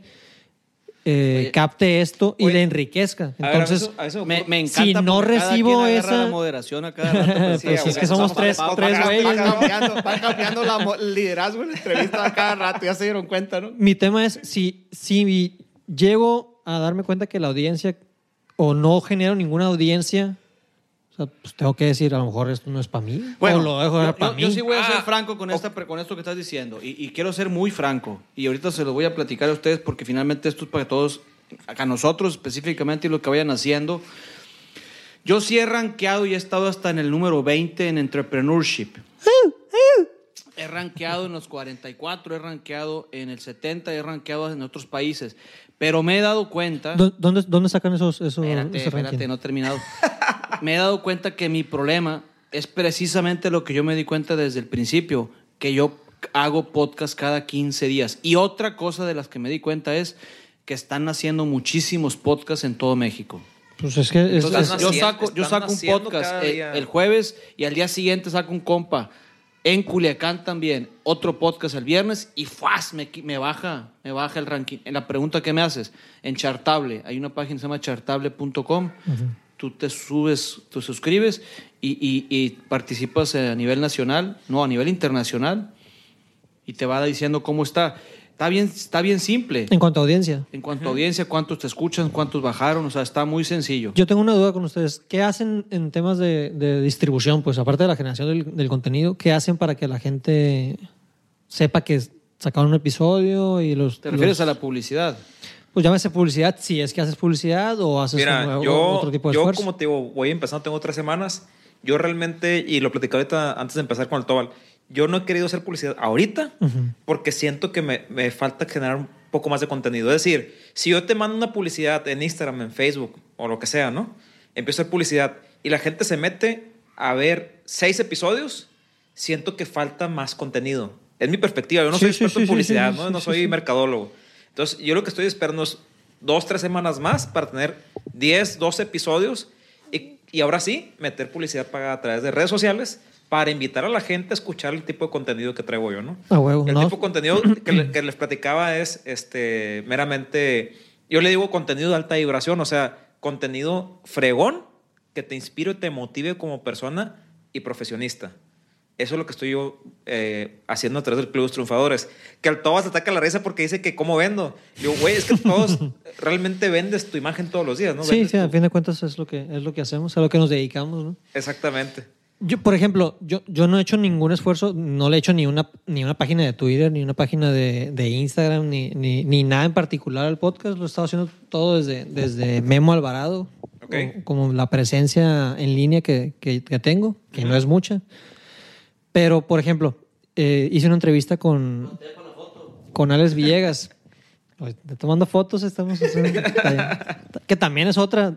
eh, Oye. capte esto y Oye. le enriquezca. A ver, a Entonces, eso- a eso Me, me Si encanta. no porque cada recibo esa- la moderación a cada rato. Pues Sí, si es que somos tres, tres güeyes. Van ¿no? cambiando, van cambiando la liderazgo en la entrevista a cada rato, ya se dieron cuenta, ¿no? mi tema es si, si llego a darme cuenta que la audiencia o no genero ninguna audiencia, sea, pues tengo que decir, a lo mejor esto no es para mí. o lo dejo yo, para yo- mí. yo sí voy a ser Ah, franco con, esta, pre- con esto que estás diciendo. Y, y quiero ser muy franco. Y ahorita se lo voy a platicar a ustedes porque finalmente esto es para todos, a nosotros específicamente y lo que vayan haciendo. Yo sí he rankeado y he estado hasta en el número 20 en entrepreneurship. He rankeado en los 44, he rankeado en el 70, he rankeado en otros países. Pero me he dado cuenta... ¿Dó- ¿Dónde, ¿Dónde sacan esos, esos Espérate, espérate, no he terminado. me he dado cuenta que mi problema es precisamente lo que yo me di cuenta desde el principio, que yo hago podcast cada 15 días. Y otra cosa de las que me di cuenta es que están haciendo muchísimos podcasts en todo México. Pues es que es- Entonces, es- yo saco, yo saco un podcast eh, el jueves y al día siguiente saco un compa. En Culiacán también, otro podcast el viernes y ¡fuas! Me, me baja, me baja el ranking. En la pregunta que me haces, en Chartable, hay una página que se llama chartable.com. Tú te subes, te suscribes y, y- y participas a nivel nacional, no, a nivel internacional y te va diciendo cómo está. Está bien, está bien simple. en cuanto a audiencia. En cuanto a audiencia, cuántos te escuchan, cuántos bajaron, o sea, está muy sencillo. Yo tengo una duda con ustedes. ¿Qué hacen en temas de, de distribución? Pues aparte de la generación del, del contenido, ¿qué hacen para que la gente sepa que sacaron un episodio y los... ¿Te refieres los- a la publicidad? Pues llámese publicidad, si es que haces publicidad o haces Mira, nuevo- yo, otro tipo de yo esfuerzo. como te digo, voy empezando, tengo tres semanas. Yo realmente, y lo platicé ahorita antes de empezar con el Tobal, yo no he querido hacer publicidad ahorita porque siento que me, me falta generar un poco más de contenido. Es decir, si yo te mando una publicidad en Instagram, en Facebook o lo que sea, ¿no? Empiezo a hacer publicidad y la gente se mete a ver seis episodios, siento que falta más contenido. Es mi perspectiva. Yo no Sí, soy experto sí, en publicidad, ¿no? no soy mercadólogo. Entonces, yo lo que estoy esperando es dos, tres semanas más para tener 10, 12 episodios y, y ahora sí meter publicidad pagada a través de redes sociales para invitar a la gente a escuchar el tipo de contenido que traigo yo, ¿no? A huevo, el ¿no? tipo de contenido que, le- que les platicaba es este, meramente, yo le digo contenido de alta vibración, o sea, contenido fregón que te inspire, te motive como persona y profesionista. Eso es lo que estoy yo eh, haciendo a través del Club de los Triunfadores. Que al todos ataca la risa porque dice que cómo vendo. Digo, güey, es que todos realmente vendes tu imagen todos los días, ¿no? sí, sí, a fin de cuentas es lo que, es lo que hacemos, a lo que nos dedicamos, ¿no? Exactamente. Yo, por ejemplo, yo, yo no he hecho ningún esfuerzo, no le he hecho ni una, ni una página de Twitter, ni una página de, de Instagram, ni, ni, ni nada en particular al podcast. Lo he estado haciendo todo desde, desde Memo Alvarado, Ok. o- como la presencia en línea que, que, que tengo, que no es mucha. Pero, por ejemplo, eh, hice una entrevista con, con Alex Villegas. Tomando fotos, estamos haciendo- que también es otra.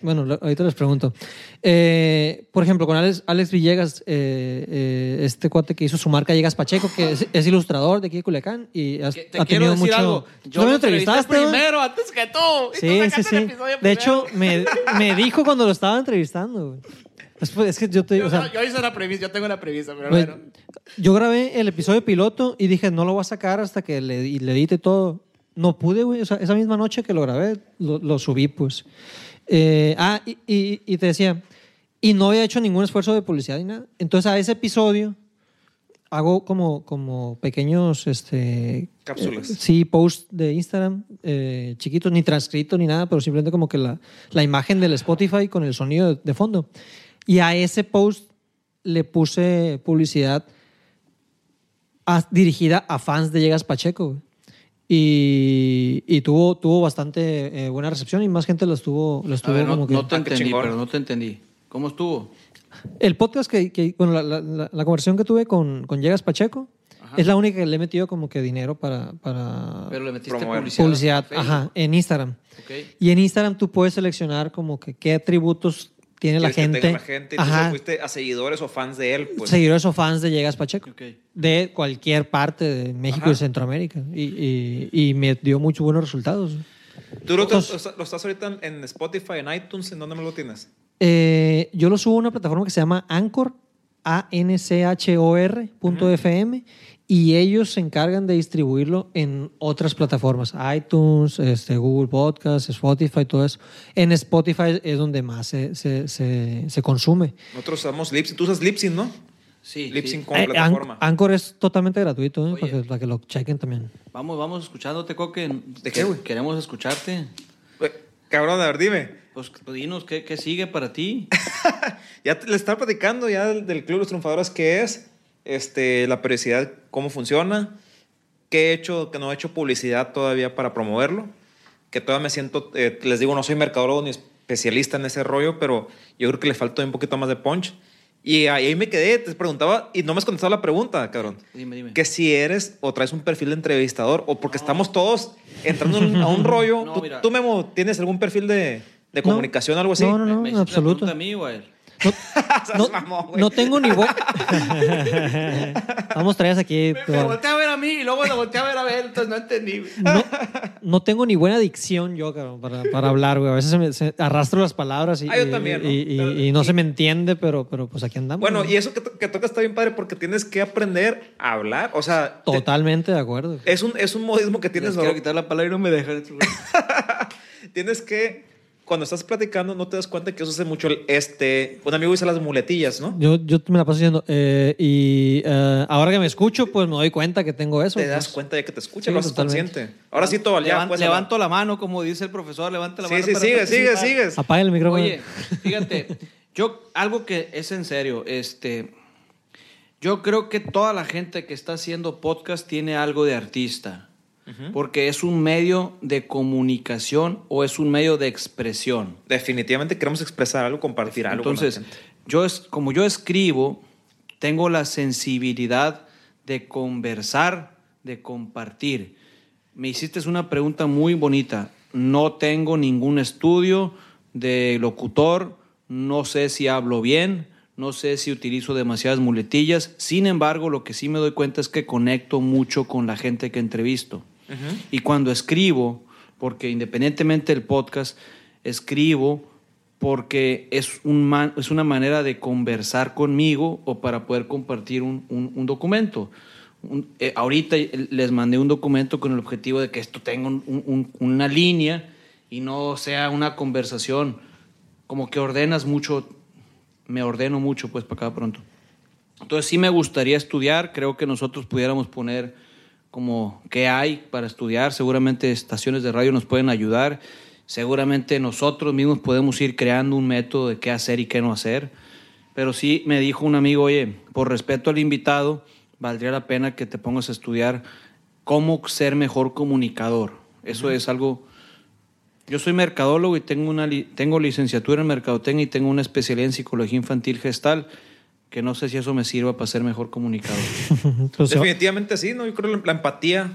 Bueno, ahorita les pregunto. Eh, por ejemplo, con Alex, Alex Villegas, eh, eh, este cuate que hizo su marca Llegas Pacheco, que es, es ilustrador de aquí de Culiacán y has- Te ha tenido decir mucho. algo. ¿Tú Yo me entrevistaste, primero, antes que tú. Sí, sí, sí. De hecho, primero. me, me dijo cuando lo estaba entrevistando. güey. Es, pues, es que yo te. O sea, yo hice la premisa, yo tengo la premisa, pero Güey, bueno. Yo grabé el episodio piloto y dije, no lo voy a sacar hasta que le, le edite todo. no pude, güey. O sea, esa misma noche que lo grabé, lo, lo subí, pues. Eh, ah, y, y- y te decía, y no había hecho ningún esfuerzo de publicidad ni nada. Entonces, a ese episodio hago como, como pequeños, este... Cápsulas. eh, sí, posts de Instagram, eh, chiquitos, ni transcrito ni nada, pero simplemente como que la, la imagen del Spotify con el sonido de, de fondo. Y a ese post le puse publicidad a- dirigida a fans de Llegas Pacheco. Y, y tuvo, tuvo bastante eh, buena recepción y más gente lo estuvo, lo A estuvo ver, no, como que... no te Ah, entendí, chingón. pero no te entendí. ¿Cómo estuvo? El podcast que, que- bueno, la, la- la- conversación que tuve con, con Llegas Pacheco es la única que le he metido como que dinero para, para Pero le metiste Promover. publicidad. publicidad, en ajá, en Instagram. Ok. Y en Instagram tú puedes seleccionar como que qué atributos tiene la que gente. tenga la gente y tú ajá, se fuiste a seguidores o fans de él, pues. seguidores o fans de Llegas Pacheco. De cualquier parte de México Ajá. y Centroamérica. Y, y- y me dio muchos buenos resultados. ¿Tú lo, Entonces- lo estás ahorita en Spotify, en iTunes? ¿En dónde me lo tienes? Eh, yo lo subo a una plataforma que se llama Anchor, A-N-C-H-O-R punto FM, y ellos se encargan de distribuirlo en otras plataformas, iTunes, este, Google Podcast, Spotify, todo eso. En Spotify es donde más se, se, se, se consume. Nosotros usamos Lipsync. Tú usas Lipsync, ¿no? Sí, Lipsync sí. como Eh, plataforma. An- Anchor es totalmente gratuito, ¿eh? Oye. para, que, para que lo chequen también. Vamos, vamos escuchándote, Coque. ¿De qué, güey? Queremos escucharte. Cabrón, a ver, dime. Pues pues, dinos, ¿qué, qué sigue para ti? Ya te- le estaba platicando ya del, del Club de los Triunfadores qué es, este, la periodicidad, cómo funciona, qué he hecho, que no he hecho publicidad todavía para promoverlo, que todavía me siento, eh, les digo, no soy mercadólogo ni especialista en ese rollo, pero yo creo que le falta un poquito más de punch. Y ahí me quedé, te preguntaba, y no me has contestado la pregunta, cabrón. Dime, dime. Que si eres o traes un perfil de entrevistador, o porque estamos todos entrando en- a un rollo. No, ¿Tú, tú, Memo, tienes algún perfil de, de comunicación o algo así? No, no, no, ¿Me en hiciste la absoluto. a mí él? No, no- mamón, no tengo ni buen... Vamos, traes aquí... tu- volteé a ver a mí y luego me volteé a ver a él, entonces no entendí. no, no tengo ni buena dicción yo, cabrón, para, para hablar, güey. A veces se me, se- arrastro las palabras y, Ah, yo y- también, ¿no? y- y- Pero- y no se me entiende, pero, pero pues aquí andamos. Bueno, güey. y eso que, to- que toca está bien padre porque tienes que aprender a hablar. O sea, te- Totalmente de acuerdo. es, un, es un modismo que Tienes tienes. quiero quitar la palabra y no me dejan. tienes que, cuando estás platicando, no te das cuenta que eso hace mucho el este. Un amigo dice las muletillas, ¿no? Yo, yo me la paso diciendo, eh, y eh, ahora que me escucho, pues me doy cuenta que tengo eso. Te das pues. cuenta de que te escuchas, Sí, lo haces consciente. Ahora sí, todo ya Levan- puedes levanto la mano, como dice el profesor, levanta la hablar. mano. Sí, sí, sigue, sigue, sigues. Apaga el micrófono. Oye, fíjate, yo algo que es en serio, este, yo creo que toda la gente que está haciendo podcast tiene algo de artista, porque es un medio de comunicación o es un medio de expresión. Definitivamente queremos expresar algo, compartir algo. con la Entonces, gente. yo es, como yo escribo, tengo la sensibilidad de conversar, de compartir. Me hiciste una pregunta muy bonita. No tengo ningún estudio de locutor, no sé si hablo bien, no sé si utilizo demasiadas muletillas. Sin embargo, lo que sí me doy cuenta es que conecto mucho con la gente que entrevisto. Y cuando escribo, porque independientemente del podcast, escribo porque es, un man- es una manera de conversar conmigo o para poder compartir un, un- un documento. Un- eh, ahorita les mandé un documento con el objetivo de que esto tenga un- un- una línea y no sea una conversación como que ordenas mucho, me ordeno mucho pues para acá pronto. Entonces sí me gustaría estudiar, creo que nosotros pudiéramos poner como qué hay para estudiar, seguramente estaciones de radio nos pueden ayudar, seguramente nosotros mismos podemos ir creando un método de qué hacer y qué no hacer, pero sí me dijo un amigo, oye, por respeto al invitado, valdría la pena que te pongas a estudiar cómo ser mejor comunicador. Eso es algo... Yo soy mercadólogo y tengo, una tengo licenciatura en mercadotecnia y tengo una especialidad en psicología infantil gestal, que no sé si eso me sirva para ser mejor comunicador. Pues, Definitivamente sí, ¿no? Yo creo que la empatía,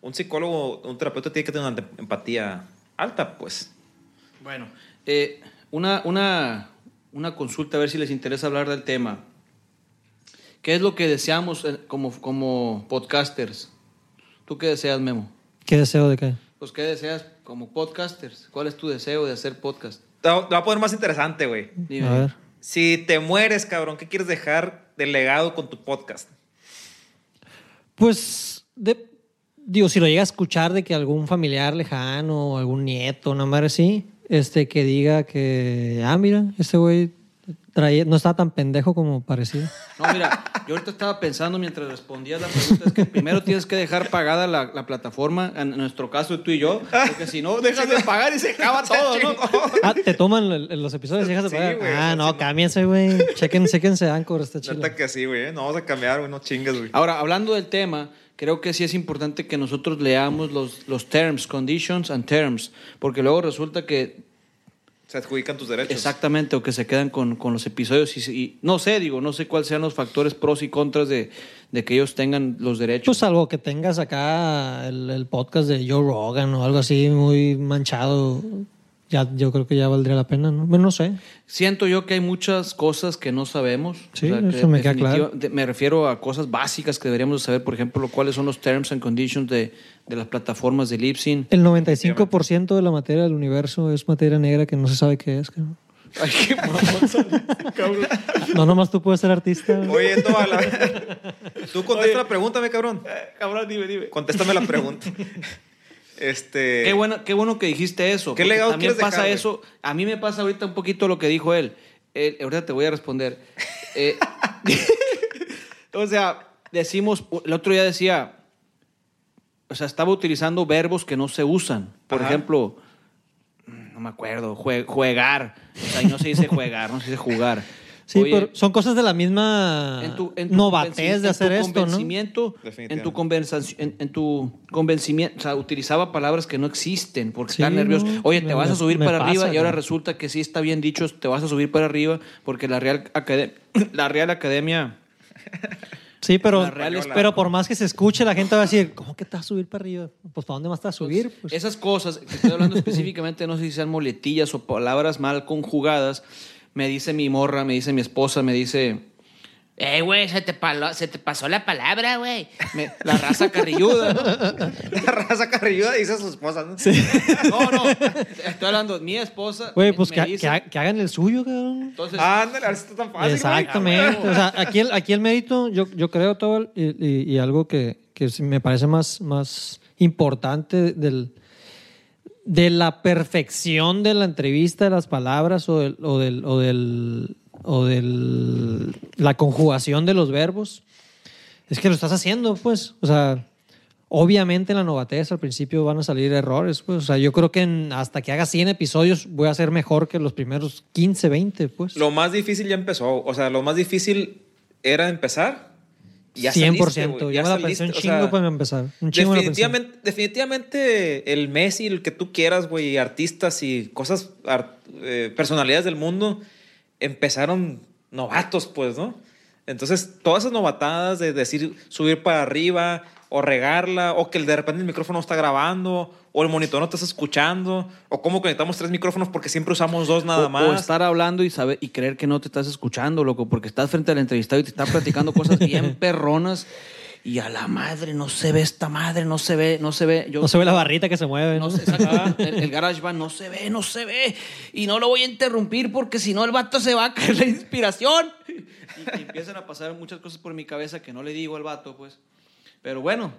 un psicólogo, un terapeuta tiene que tener una empatía alta, pues. Bueno, eh, una, una, una consulta, a ver si les interesa hablar del tema. ¿Qué es lo que deseamos eh, como, como podcasters? ¿Tú qué deseas, Memo? ¿Qué deseo de qué? Pues, ¿qué deseas como podcasters? ¿Cuál es tu deseo de hacer podcast? Te va a poner más interesante, güey. Dime. A ver. Si te mueres, cabrón, ¿qué quieres dejar de legado con tu podcast? Pues de- digo, si lo llega a escuchar de que algún familiar lejano, algún nieto, una madre así, este, que diga que, ah, mira, ese güey traía, no estaba tan pendejo como parecía. No, mira, yo ahorita estaba pensando mientras respondías la pregunta, es que primero tienes que dejar pagada la, la plataforma, en nuestro caso tú y yo, porque si no dejas de pagar y se acaba todo, ¿no? Ah, te toman los episodios y dejas de Sí, pagar. güey, ah, no, cámbiense, güey. Chequen, chequense Anchor, está chido. Que sí, güey. No vamos a cambiar, güey. No chingas, güey. Ahora, hablando del tema, creo que sí es importante que nosotros leamos los, los terms, conditions and terms, porque luego resulta que Se adjudican tus derechos. Exactamente, o que se quedan con, con los episodios. Y, y no sé, digo, no sé cuáles sean los factores pros y contras de, de que ellos tengan los derechos. Pues salvo que tengas acá el, el podcast de Joe Rogan o algo así muy manchado, ya, yo creo que ya valdría la pena, ¿no? Bueno, no sé. Siento yo que hay muchas cosas que no sabemos. Sí, que eso me queda claro. de- me refiero a cosas básicas que deberíamos de saber, por ejemplo, cuáles son los terms and conditions de, de las plataformas de Lipsin. El 95% de la materia del universo es materia negra que no se sabe qué es. cabrón. Ay, qué cabrón. No, nomás tú puedes ser artista. güey. Oye, a la... tú contesta la pregunta, me cabrón. Cabrón, dime, dime. Contéstame la pregunta. Este. Qué bueno, qué bueno que dijiste eso. ¿Qué legado también pasa dejar, eso. A mí me pasa ahorita un poquito lo que dijo él. Él- ahorita te voy a responder. Eh, o sea, decimos, el otro día decía, o sea, estaba utilizando verbos que no se usan. Por Ajá. ejemplo, no me acuerdo, jue- juegar. O sea, y no se dice jugar, no se dice jugar. Sí, Oye, pero son cosas de la misma en tu, en tu novatez de hacer en tu esto, ¿no? convencimiento, En tu, conversación, en, en tu convencimiento, o sea, utilizaba palabras que no existen porque Sí, están nerviosos. no, Oye, te me- vas a subir para pasa, arriba y ahora resulta que sí está bien dicho, te vas a subir para arriba porque la Real, Academia la Real Academia... Sí, pero, La real es- pero por más que se escuche, la gente va a decir, ¿cómo que te vas a subir para arriba? Pues ¿para dónde más te vas a subir? Pues, Esas cosas, que estoy hablando específicamente, no sé si sean moletillas o palabras mal conjugadas, me dice mi morra, me dice mi esposa, me dice... Eh, güey, se, te palo- se te pasó la palabra, güey. la raza carrilluda, ¿no? La raza carrilluda dice a su esposa, ¿no? No, no, estoy hablando, mi esposa... Güey, pues me que, dice- que ha- que hagan el suyo, cabrón. Entonces, Ándale, a ver si está tan fácil. güey. Exactamente. O sea, aquí el, aquí el mérito, yo, yo creo todo, y, y- y algo que, que sí me parece más, más importante del, de la perfección de la entrevista, de las palabras o del, o del, o del, o del la conjugación de los verbos, es que lo estás haciendo, pues. O sea, obviamente en la novatez al principio van a salir errores, pues. O sea, yo creo que hasta que haga 100 episodios voy a ser mejor que los primeros 15, 20, pues. Lo más difícil ya empezó. O sea, lo más difícil era empezar. Ya 100%. saliste, güey, ya me la pensé un o chingo sea, para empezar. Un chingo definitivamente, definitivamente el Messi, el que tú quieras, güey, artistas y cosas, eh, personalidades del mundo, empezaron novatos, pues, ¿no? Entonces, todas esas novatadas de decir subir para arriba o regarla, o que de repente el micrófono no está grabando, o el monitor no te está escuchando, o cómo conectamos tres micrófonos porque siempre usamos dos nada o, más. o estar hablando y saber y creer que no te estás escuchando, loco, porque estás frente al entrevistado y te está platicando cosas bien perronas y a la madre no se ve esta madre, no se ve, no se ve. Yo, No se ve la barrita que se mueve. No ¿no? se, el, el GarageBand no se ve, no se ve. Y no lo voy a interrumpir porque si no el vato se va a caer la inspiración. Y, y empiezan a pasar muchas cosas por mi cabeza que no le digo al vato, pues. Pero bueno,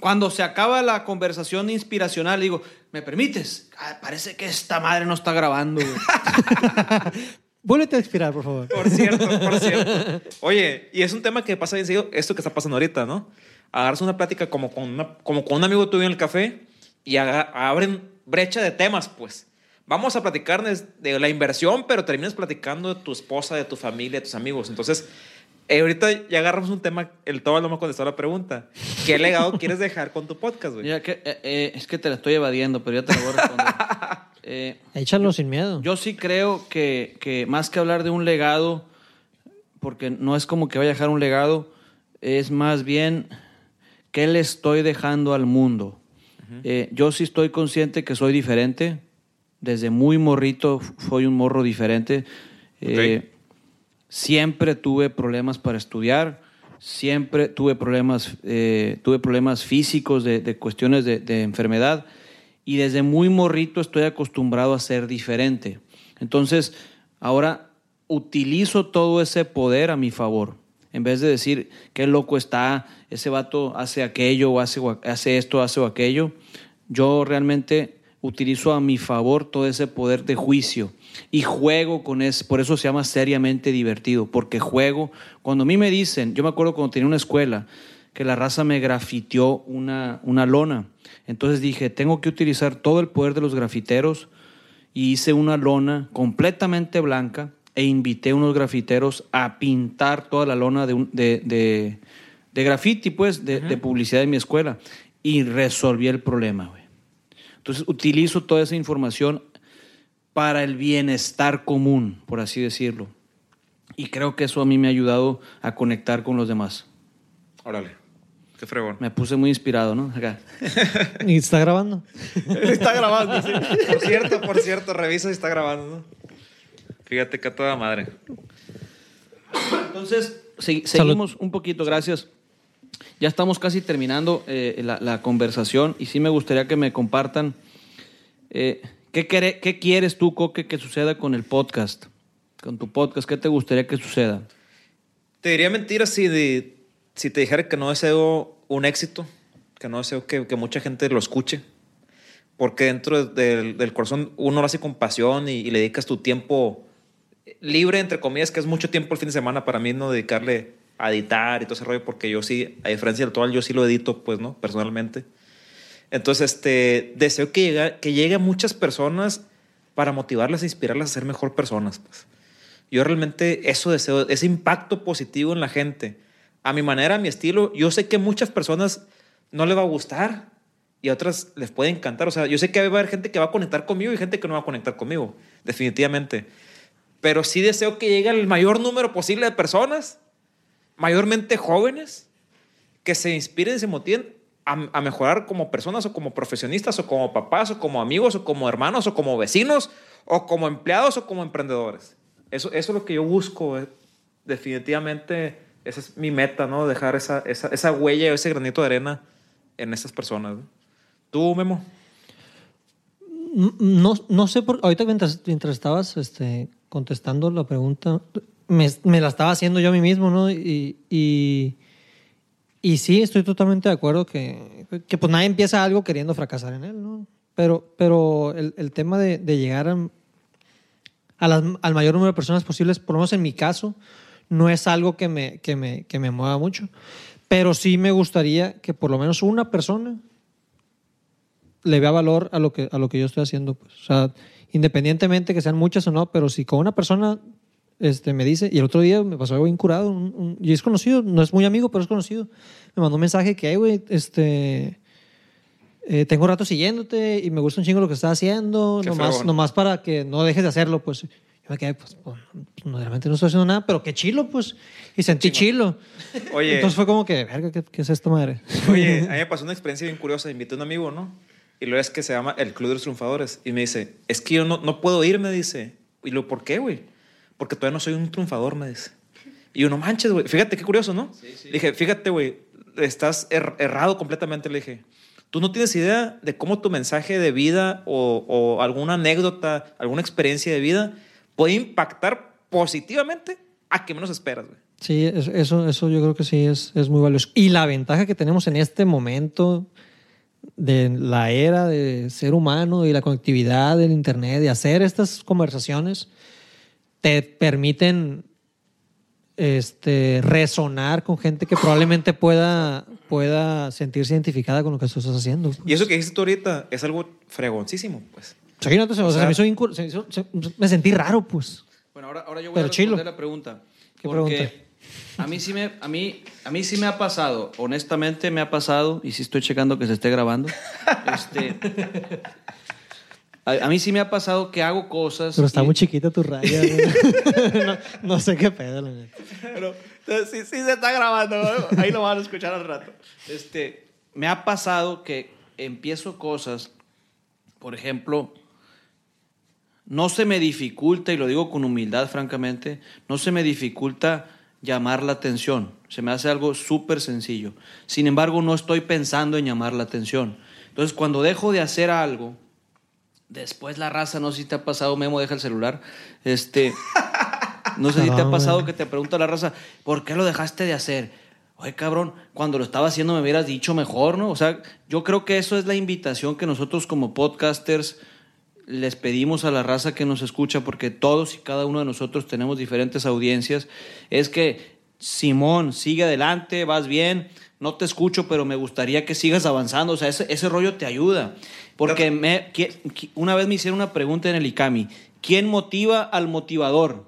cuando se acaba la conversación inspiracional, digo, ¿me permites? Ah, parece que esta madre no está grabando. Vuélvete a expirar, por favor. Por cierto, por cierto. Oye, y es un tema que pasa bien seguido, esto que está pasando ahorita, ¿no? Agarras una plática como con, una- como con un amigo tuyo en el café y abren brecha de temas, pues. Vamos a platicar de, de la inversión, pero terminas platicando de tu esposa, de tu familia, de tus amigos. Entonces, eh, ahorita ya agarramos un tema, el Toba no me contestó la pregunta. ¿Qué legado quieres dejar con tu podcast, güey? Que, eh, eh, es que te la estoy evadiendo, pero ya te la voy a responder. Eh, Échalo sin miedo. Yo sí creo que, que más que hablar de un legado, porque no es como que vaya a dejar un legado, es más bien qué le estoy dejando al mundo. Eh, yo sí estoy consciente que soy diferente. Desde muy morrito f- soy un morro diferente. Eh, Siempre tuve problemas para estudiar, siempre tuve problemas, eh, tuve problemas físicos de, de cuestiones de, de enfermedad y desde muy morrito estoy acostumbrado a ser diferente. Entonces, ahora utilizo todo ese poder a mi favor. En vez de decir, qué loco está, ese vato hace aquello hace, hace esto, hace aquello, yo realmente utilizo a mi favor todo ese poder de juicio y juego con eso. Por eso se llama seriamente divertido, porque juego. Cuando a mí me dicen, yo me acuerdo cuando tenía una escuela, que la raza me grafiteó una, una lona. Entonces dije, tengo que utilizar todo el poder de los grafiteros y hice una lona completamente blanca e invité a unos grafiteros a pintar toda la lona de, un- de, de, de graffiti, pues, de, de publicidad de mi escuela. Y resolví el problema, güey. Entonces utilizo toda esa información para el bienestar común, por así decirlo. Y creo que eso a mí me ha ayudado a conectar con los demás. Órale. Qué fregón. Me puse muy inspirado, ¿no? Acá. ¿Y está grabando? está grabando, sí. Por cierto, por cierto, revisa si está grabando, ¿no? Fíjate que a toda madre. Entonces, se- seguimos un poquito, gracias. Ya estamos casi terminando eh, la, la conversación y sí me gustaría que me compartan eh, ¿qué, quere- qué quieres tú, Coque, que suceda con el podcast, con tu podcast, ¿qué te gustaría que suceda? Te diría mentira si, de- si te dijera que no deseo un éxito, que no deseo que, que mucha gente lo escuche, porque dentro del, del corazón uno lo hace con pasión y, y le dedicas tu tiempo libre, entre comillas, que es mucho tiempo el fin de semana para mí, no dedicarle a editar y todo ese rollo, porque yo sí, a diferencia del actual, yo sí lo edito, pues, ¿no? Personalmente. Entonces, este, deseo que llegue, que llegue a muchas personas para motivarlas e inspirarlas a ser mejor personas, pues. Yo realmente eso deseo, ese impacto positivo en la gente. A mi manera, a mi estilo, yo sé que muchas personas no les va a gustar y a otras les puede encantar. O sea, yo sé que va a haber gente que va a conectar conmigo y gente que no va a conectar conmigo, definitivamente. Pero sí deseo que llegue el mayor número posible de personas, mayormente jóvenes, que se inspiren se motiven a, a mejorar como personas o como profesionistas o como papás o como amigos o como hermanos o como vecinos o como empleados o como emprendedores. Eso, eso es lo que yo busco. eh. Definitivamente esa es mi meta, ¿no? Dejar esa, esa, esa huella, ese granito de arena en esas personas. ¿Tú, Memo? No, no sé por. Ahorita mientras, mientras estabas este, contestando la pregunta, me, me la estaba haciendo yo a mí mismo, ¿no? Y, y, y sí, estoy totalmente de acuerdo que, que pues nadie empieza algo queriendo fracasar en él, ¿no? Pero, pero el, el tema de, de llegar a, a las- al mayor número de personas posibles, por lo menos en mi caso, no es algo que me, que me, que me mueva mucho. Pero sí me gustaría que por lo menos una persona le vea valor a lo que, a lo que yo estoy haciendo. Pues. O sea, independientemente que sean muchas o no, pero si con una persona este, me dice, y el otro día me pasó algo incurado, un, un- y es conocido, no es muy amigo, pero es conocido, me mandó un mensaje que, "Hey, güey, este, eh, tengo rato siguiéndote y me gusta un chingo lo que estás haciendo, Qué nomás, fregón. nomás para que no dejes de hacerlo, pues. Yo me quedé, pues, pues, no, realmente no estoy haciendo nada, pero qué chilo, pues. Y sentí chilo. Oye. Entonces fue como que, verga, ¿qué, qué es esto, madre? Oye, a mí me pasó una experiencia bien curiosa. Invité a un amigo, ¿no? Y luego es que se llama el Club de los Triunfadores. Y me dice, es que yo no, no puedo ir, me dice. Y lo, ¿por qué, güey? Porque todavía no soy un triunfador, me dice. Y yo, no manches, güey. Fíjate qué curioso, ¿no? Le dije, fíjate, güey, estás er- errado completamente, le dije. Tú no tienes idea de cómo tu mensaje de vida o, o alguna anécdota, alguna experiencia de vida puede impactar positivamente a que menos esperas, güey. Sí, es- eso, eso yo creo que sí es, es muy valioso. Y la ventaja que tenemos en este momento de la era de ser humano y la conectividad del Internet, de hacer estas conversaciones, te permiten este, resonar con gente que probablemente pueda, pueda sentirse identificada con lo que tú estás haciendo. Y eso que dijiste tú ahorita es algo fregoncísimo, pues. Sí, no, o sea, O sea- se me hizo se me hizo- se- me sentí raro, pues. Bueno, ahora, ahora yo voy Pero a responder chilo. la pregunta. ¿Qué porque pregunta? A mí, sí me, a, mí, a mí sí me ha pasado, honestamente me ha pasado, y sí estoy checando que se esté grabando. este, a, a mí sí me ha pasado que hago cosas. Pero está y- muy chiquita tu raya. no, no sé qué pedo, la neta. Pero sí, sí se está grabando, ahí lo van a escuchar al rato. Este, me ha pasado que empiezo cosas, por ejemplo, no se me dificulta, y lo digo con humildad, francamente, no se me dificulta llamar la atención. Se me hace algo súper sencillo. Sin embargo, no estoy pensando en llamar la atención. Entonces, cuando dejo de hacer algo, después la raza, no sé si te ha pasado, Memo, deja el celular, este... No sé si te ha pasado que te pregunta la raza, ¿por qué lo dejaste de hacer? Oye, cabrón, cuando lo estaba haciendo me hubieras dicho mejor, ¿no? O sea, yo creo que eso es la invitación que nosotros como podcasters les pedimos a la raza que nos escucha, porque todos y cada uno de nosotros tenemos diferentes audiencias, es que, Simón, sigue adelante, vas bien, no te escucho, pero me gustaría que sigas avanzando, o sea, ese, ese rollo te ayuda. Porque me, una vez me hicieron una pregunta en el ICAMI, ¿quién motiva al motivador?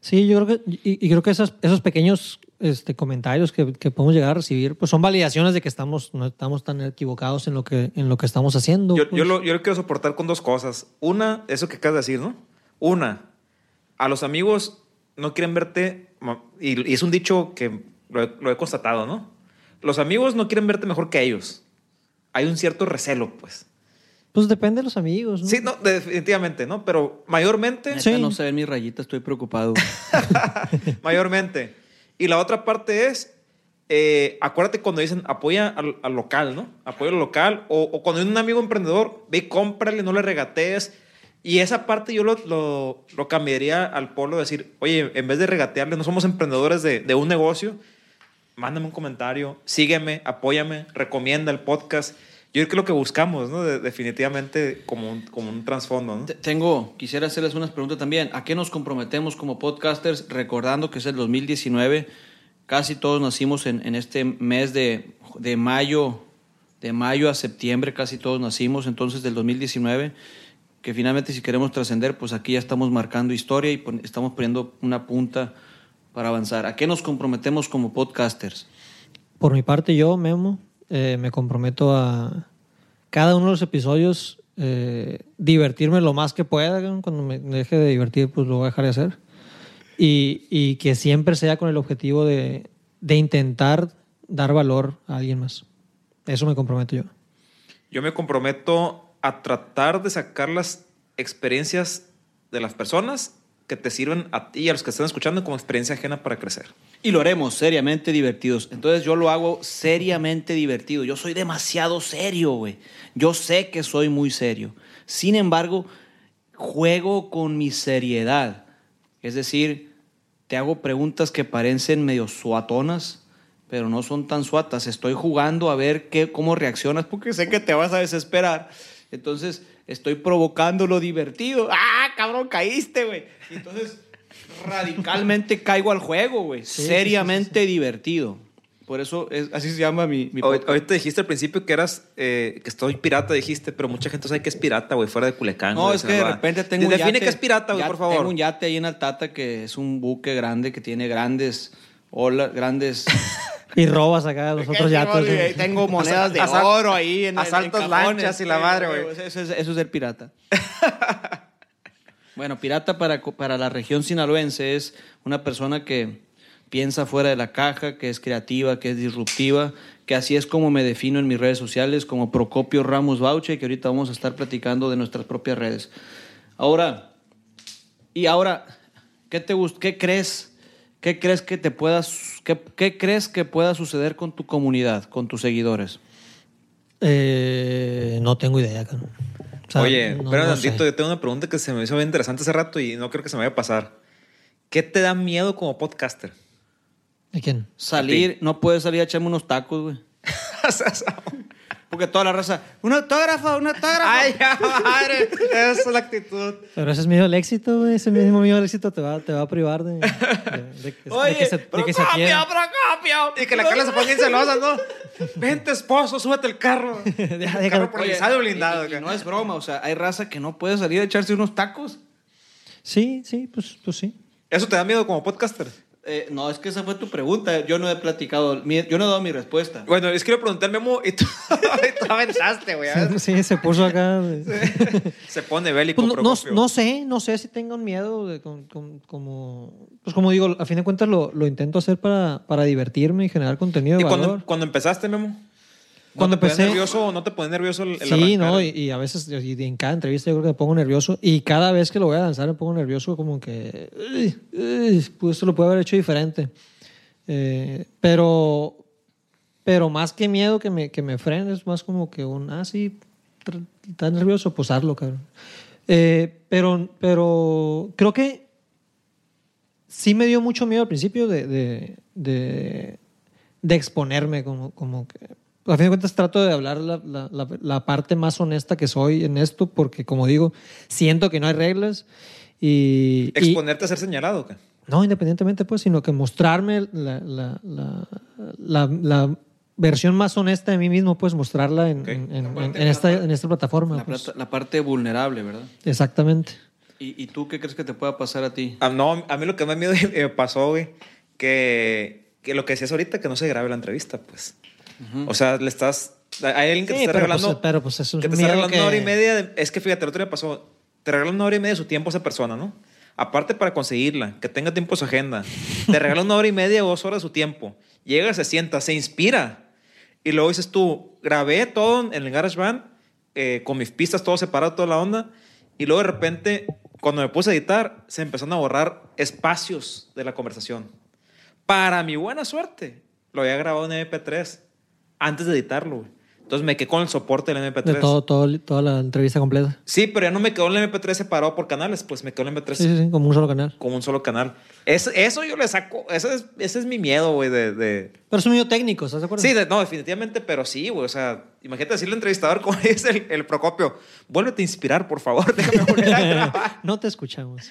Sí, yo creo que, y, y creo que esos, esos pequeños este, comentarios que, que podemos llegar a recibir, pues son validaciones de que estamos, no estamos tan equivocados en lo que, en lo que estamos haciendo. Yo, pues. yo lo, yo lo quiero soportar con dos cosas. Una, eso que acabas de decir, ¿no? Una, a los amigos no quieren verte, y es un dicho que lo he, lo he constatado, ¿no? Los amigos no quieren verte mejor que ellos. Hay un cierto recelo, pues. Pues depende de los amigos, ¿no? Sí, no, definitivamente, ¿no? Pero mayormente, Neta, Sí. no se ven mis rayitas, estoy preocupado. mayormente. Y la otra parte es, eh, acuérdate cuando dicen apoya al, al local, ¿no? Apoya al local. O, o cuando hay un amigo emprendedor, ve y cómprale, no le regatees. Y esa parte yo lo, lo, lo cambiaría al polo, decir, oye, en vez de regatearle, no somos emprendedores de, de un negocio, mándame un comentario, sígueme, apóyame, recomienda el podcast. Yo creo que lo que buscamos, ¿no? De- definitivamente como un, como un trasfondo, ¿no? Te- Tengo, quisiera hacerles unas preguntas también. ¿A qué nos comprometemos como podcasters? Recordando que es el 2019, casi todos nacimos en, en este mes de, de mayo, de mayo a septiembre, casi todos nacimos, entonces del 2019, que finalmente si queremos trascender, pues aquí ya estamos marcando historia y estamos poniendo una punta para avanzar. ¿A qué nos comprometemos como podcasters? Por mi parte, yo, Memo, eh, me comprometo a cada uno de los episodios eh, divertirme lo más que pueda. Cuando me deje de divertir, pues lo voy a dejar de hacer. Y, y que siempre sea con el objetivo de, de intentar dar valor a alguien más. Eso me comprometo yo. Yo me comprometo a tratar de sacar las experiencias de las personas que te sirven a ti y a los que están escuchando como experiencia ajena para crecer. Y lo haremos seriamente divertidos. Entonces yo lo hago seriamente divertido. Yo soy demasiado serio, güey. Yo sé que soy muy serio. Sin embargo, juego con mi seriedad. Es decir, te hago preguntas que parecen medio suatonas, pero no son tan suatas. Estoy jugando a ver qué, cómo reaccionas porque sé que te vas a desesperar. Entonces, estoy provocando lo divertido. ¡Ah, cabrón, caíste, güey! Entonces, radicalmente caigo al juego, güey. Seriamente divertido. Por eso es, así se llama mi, mi. Ahorita dijiste al principio que eras, eh, que estoy pirata, dijiste, pero mucha gente sabe que es pirata, güey, fuera de Culiacán. No, es que de repente tengo un Define yate. que es pirata, güey, por favor. Tengo un yate ahí en Altata que es un buque grande que tiene grandes olas, grandes... Y robas acá los otros. ¿no? Ahí Tengo monedas de Asal- oro ahí en asaltos en cajones. lanchas y la madre, güey. Eso, es- eso es ser pirata. bueno, pirata para, para la región sinaloense es una persona que piensa fuera de la caja, que es creativa, que es disruptiva, que así es como me defino en mis redes sociales, como Procopio Ramos Bauche, que ahorita vamos a estar platicando de nuestras propias redes. Ahora, y ahora, ¿qué te ¿Qué crees? ¿Qué crees que te puedas, qué, qué crees que pueda suceder con tu comunidad, con tus seguidores? Eh, no tengo idea. O sea, Oye, no- espera no tantito, yo tengo una pregunta que se me hizo bien interesante hace rato y no creo que se me vaya a pasar. ¿Qué te da miedo como podcaster? ¿De quién? Salir, no puedes salir a echarme unos tacos, güey. Porque toda la raza, un autógrafo, un autógrafo. ¡Ay, ya, madre! Esa es la actitud. Pero ese es miedo al éxito, güey. Ese mismo miedo al éxito te va, te va a privar de, de- de que, de Oye, que se, de que se Procopio, quiera. Procopio. Y que la Carla se ponga bien celosa, ¿no? Vente, esposo, súbete el carro. Deja- El carro por Oye, blindado, y- blindado. y- y acá. no es broma, o sea, hay raza que no puede salir a echarse unos tacos. Sí, sí, pues, pues sí. ¿Eso te da miedo como podcaster? Eh, no, es que esa fue tu pregunta. Yo no he platicado, mi- yo no he dado mi respuesta. Bueno, es que le pregunté al Memo y tú, y tú aventaste, güey. ¿eh? Sí, se puso acá. de- Se pone bélico. Pues no, no, sé, no sé si tengo un miedo de con- con- como... Pues como digo, a fin de cuentas lo, lo intento hacer para, para divertirme y generar contenido de ¿Y valor. cuando, cuando empezaste, Memo? Cuando ¿No te empecé- nervioso o no te pones nervioso el, el Sí, no, y, y a veces y en cada entrevista yo creo que me pongo nervioso y cada vez que lo voy a lanzar me pongo nervioso como que "Uy, uy, pues esto lo puedo haber hecho diferente. Eh, pero pero más que miedo que me, que me frene es más como que un, ah, sí, estás nervioso, pues hazlo, cabrón. Eh, pero, pero creo que sí me dio mucho miedo al principio de, de, de, de exponerme, como, como que. A fin de cuentas, trato de hablar la, la, la, la parte más honesta que soy en esto, porque, como digo, siento que no hay reglas. Y, y- Exponerte a ser señalado. ¿qué? no, independientemente, pues, sino que mostrarme la, la, la, la- la versión más honesta de mí mismo, pues, mostrarla en, Ok. en, en- en- esta, en esta plataforma. La, pues. plata- la parte vulnerable, ¿verdad? Exactamente. ¿Y, y tú qué crees que te pueda pasar a ti? Ah, no, a mí lo que más miedo me pasó, güey, que, que lo que decías ahorita, que no se grabe la entrevista, pues. O sea, le estás... Hay alguien que Sí, te está pero, regalando... pues, pero, pues, es un que te está regalando una hora y que- media. de- es que fíjate, el otro día pasó. Te regalan una hora y media de su tiempo esa persona, ¿no? Aparte para conseguirla, que tenga tiempo su agenda. Te regalan una hora y media o dos horas de su tiempo. Llega, se sienta, se inspira. Y luego dices tú, grabé todo en el GarageBand, eh, con mis pistas, todo separado, toda la onda. Y luego de repente, cuando me puse a editar, se empezaron a borrar espacios de la conversación. Para mi buena suerte, lo había grabado en MP3 antes de editarlo. güey. Entonces me quedé con el soporte del MP3. De todo, todo, toda la entrevista completa. Sí, pero ya no me quedó el MP3 separado por canales, pues me quedó el MP3 Sí, sí, sí, como un solo canal. como un solo canal. Es- eso yo le saco, ese es, ese es mi miedo, güey, de, de- Pero es un medio técnico, ¿estás de acuerdo? Sí, de- no, definitivamente, pero sí, güey, o sea, imagínate decirle al entrevistador como dice el, el Procopio, vuélvete a inspirar, por favor, déjame volver a grabar. no te escuchamos.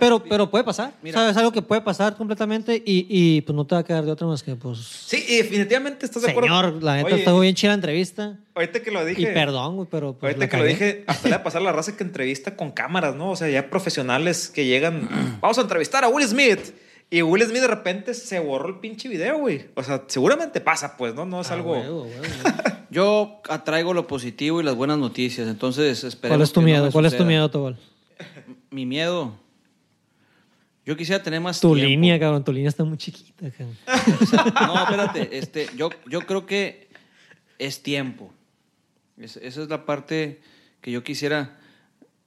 Pero, pero puede pasar. Mira. ¿Sabes? Algo que puede pasar completamente y, y pues no te va a quedar de otra más que, pues. Sí, y definitivamente estás de acuerdo. Señor, la neta está muy bien chida la entrevista. Ahorita que lo dije. Y perdón, güey, pero. Pues, Ahorita que lo dije, hasta le va a pasar la raza que entrevista con cámaras, ¿no? O sea, ya profesionales que llegan, vamos a entrevistar a Will Smith. Y Will Smith de repente se borró el pinche video, güey. O sea, seguramente pasa, pues, ¿no? No es Ah, algo... huevo, huevo. Yo atraigo lo positivo y las buenas noticias, entonces esperemos ¿Cuál es tu que miedo? ¿Cuál es tu miedo, Tobal? Mi miedo. Yo quisiera tener más Tu tiempo. línea, cabrón. Tu línea está muy chiquita, cabrón. No, espérate. Este, yo, yo creo que es tiempo. Es- esa es la parte que yo quisiera.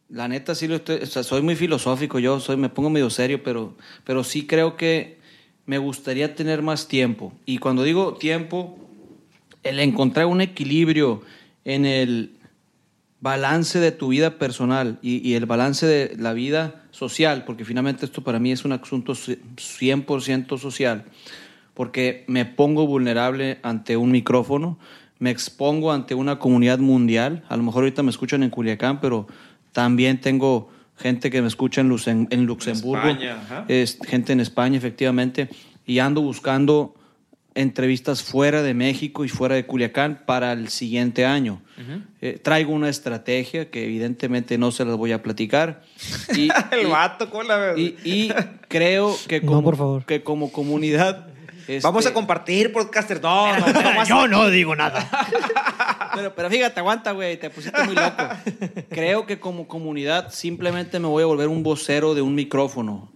La neta, sí lo estoy. Soy muy filosófico, yo soy, me pongo medio serio, pero, pero sí creo que me gustaría tener más tiempo. Y cuando digo tiempo, el encontrar un equilibrio en el balance de tu vida personal y, y el balance de la vida social, porque finalmente esto para mí es un asunto 100% social, porque me pongo vulnerable ante un micrófono, me expongo ante una comunidad mundial, a lo mejor ahorita me escuchan en Culiacán, pero también tengo gente que me escucha en, Luxem- en Luxemburgo, España, es gente en España, efectivamente, y ando buscando entrevistas fuera de México y fuera de Culiacán para el siguiente año. Eh, traigo una estrategia que evidentemente no se las voy a platicar. Y, el y- vato, ¿cómo la y- y creo que No, como, por favor. que como comunidad... Vamos este, a compartir, podcaster. No, no, no más- Yo no digo nada. Pero, pero fíjate, aguanta, güey, te pusiste muy loco. Creo que como comunidad simplemente me voy a volver un vocero de un micrófono.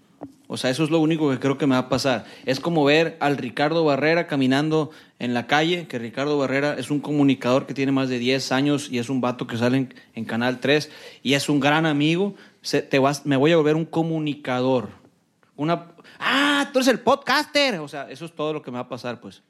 O sea, eso es lo único que creo que me va a pasar. Es como ver al Ricardo Barrera caminando en la calle, que Ricardo Barrera es un comunicador que tiene más de 10 años y es un vato que sale en, en Canal 3 y es un gran amigo. Se- te vas, me voy a volver un comunicador. Una, ah, tú eres el podcaster. O sea, eso es todo lo que me va a pasar, pues.